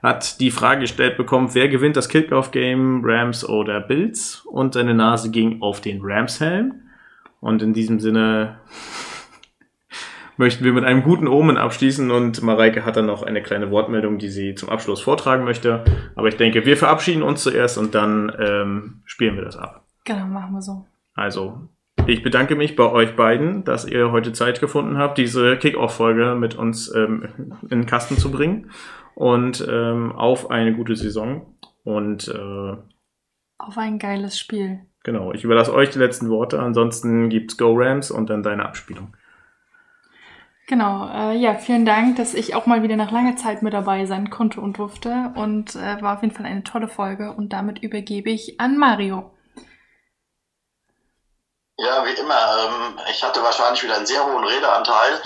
hat die Frage gestellt bekommen, wer gewinnt das Kickoff-Game, Rams oder Bills? Und seine Nase ging auf den Rams-Helm. Und in diesem Sinne möchten wir mit einem guten Omen abschließen und Mareike hat dann noch eine kleine Wortmeldung, die sie zum Abschluss vortragen möchte. Aber ich denke, wir verabschieden uns zuerst und dann ähm, spielen wir das ab. Genau, machen wir so. Also, ich bedanke mich bei euch beiden, dass ihr heute Zeit gefunden habt, diese Kick-Off-Folge mit uns ähm, in den Kasten zu bringen und ähm, auf eine gute Saison und äh, auf ein geiles Spiel. Genau, ich überlasse euch die letzten Worte. Ansonsten gibt's Go Rams und dann deine Abspielung. Genau, äh, ja, vielen Dank, dass ich auch mal wieder nach langer Zeit mit dabei sein konnte und durfte. Und äh, war auf jeden Fall eine tolle Folge. Und damit übergebe ich an Mario. Ja, wie immer. Ähm, ich hatte wahrscheinlich wieder einen sehr hohen Redeanteil.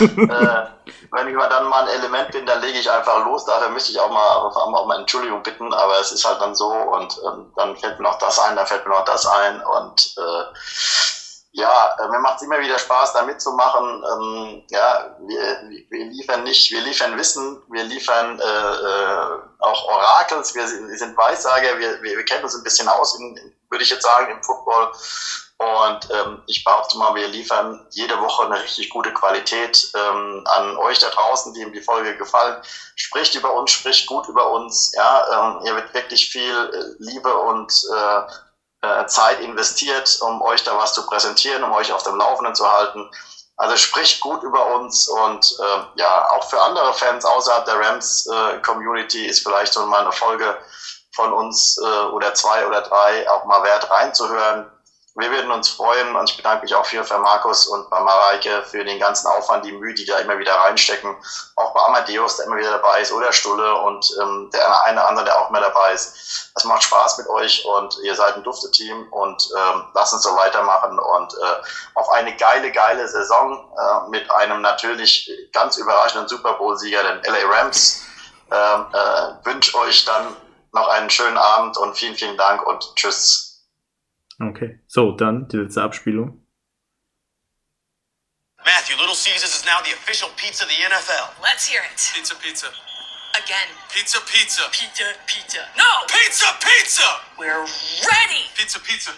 äh, wenn ich mal dann mal ein Element bin, dann lege ich einfach los. Dafür müsste ich auch mal, auch mal Entschuldigung bitten, aber es ist halt dann so und ähm, dann fällt mir noch das ein, dann fällt mir noch das ein und äh, ja, äh, mir macht es immer wieder Spaß, da mitzumachen. Ähm, ja, wir, wir liefern nicht, wir liefern Wissen, wir liefern äh, äh, auch Orakels, wir, wir sind Weissager, wir, wir, wir kennen uns ein bisschen aus, in, würde ich jetzt sagen, im Football. Und ähm, ich behaupte mal, wir liefern jede Woche eine richtig gute Qualität ähm, an euch da draußen, die ihm die Folge gefallen. Spricht über uns, spricht gut über uns. Ja, ähm, hier wird wirklich viel äh, Liebe und äh, äh, Zeit investiert, um euch da was zu präsentieren, um euch auf dem Laufenden zu halten. Also spricht gut über uns und äh, ja, auch für andere Fans außerhalb der Rams äh, Community ist vielleicht so mal eine Folge von uns äh, oder zwei oder drei auch mal wert reinzuhören wir würden uns freuen und ich bedanke mich auch viel für Markus und bei Mareike für den ganzen Aufwand, die Mühe, die da immer wieder reinstecken. Auch bei Amadeus, der immer wieder dabei ist, oder Stulle und ähm, der eine oder andere, der auch mehr dabei ist. Es macht Spaß mit euch und ihr seid ein Dufte-Team und ähm, lasst uns so weitermachen und äh, auf eine geile, geile Saison äh, mit einem natürlich ganz überraschenden Super Bowl-Sieger, den LA Rams. Ähm, äh, wünsche euch dann noch einen schönen Abend und vielen, vielen Dank und tschüss. Okay, so, dann die letzte Abspielung. Matthew, Little Caesars is now the official pizza of the NFL. Let's hear it. Pizza, pizza. again. Pizza, pizza. Pizza, pizza. No! Pizza, pizza! We're ready! Pizza, pizza.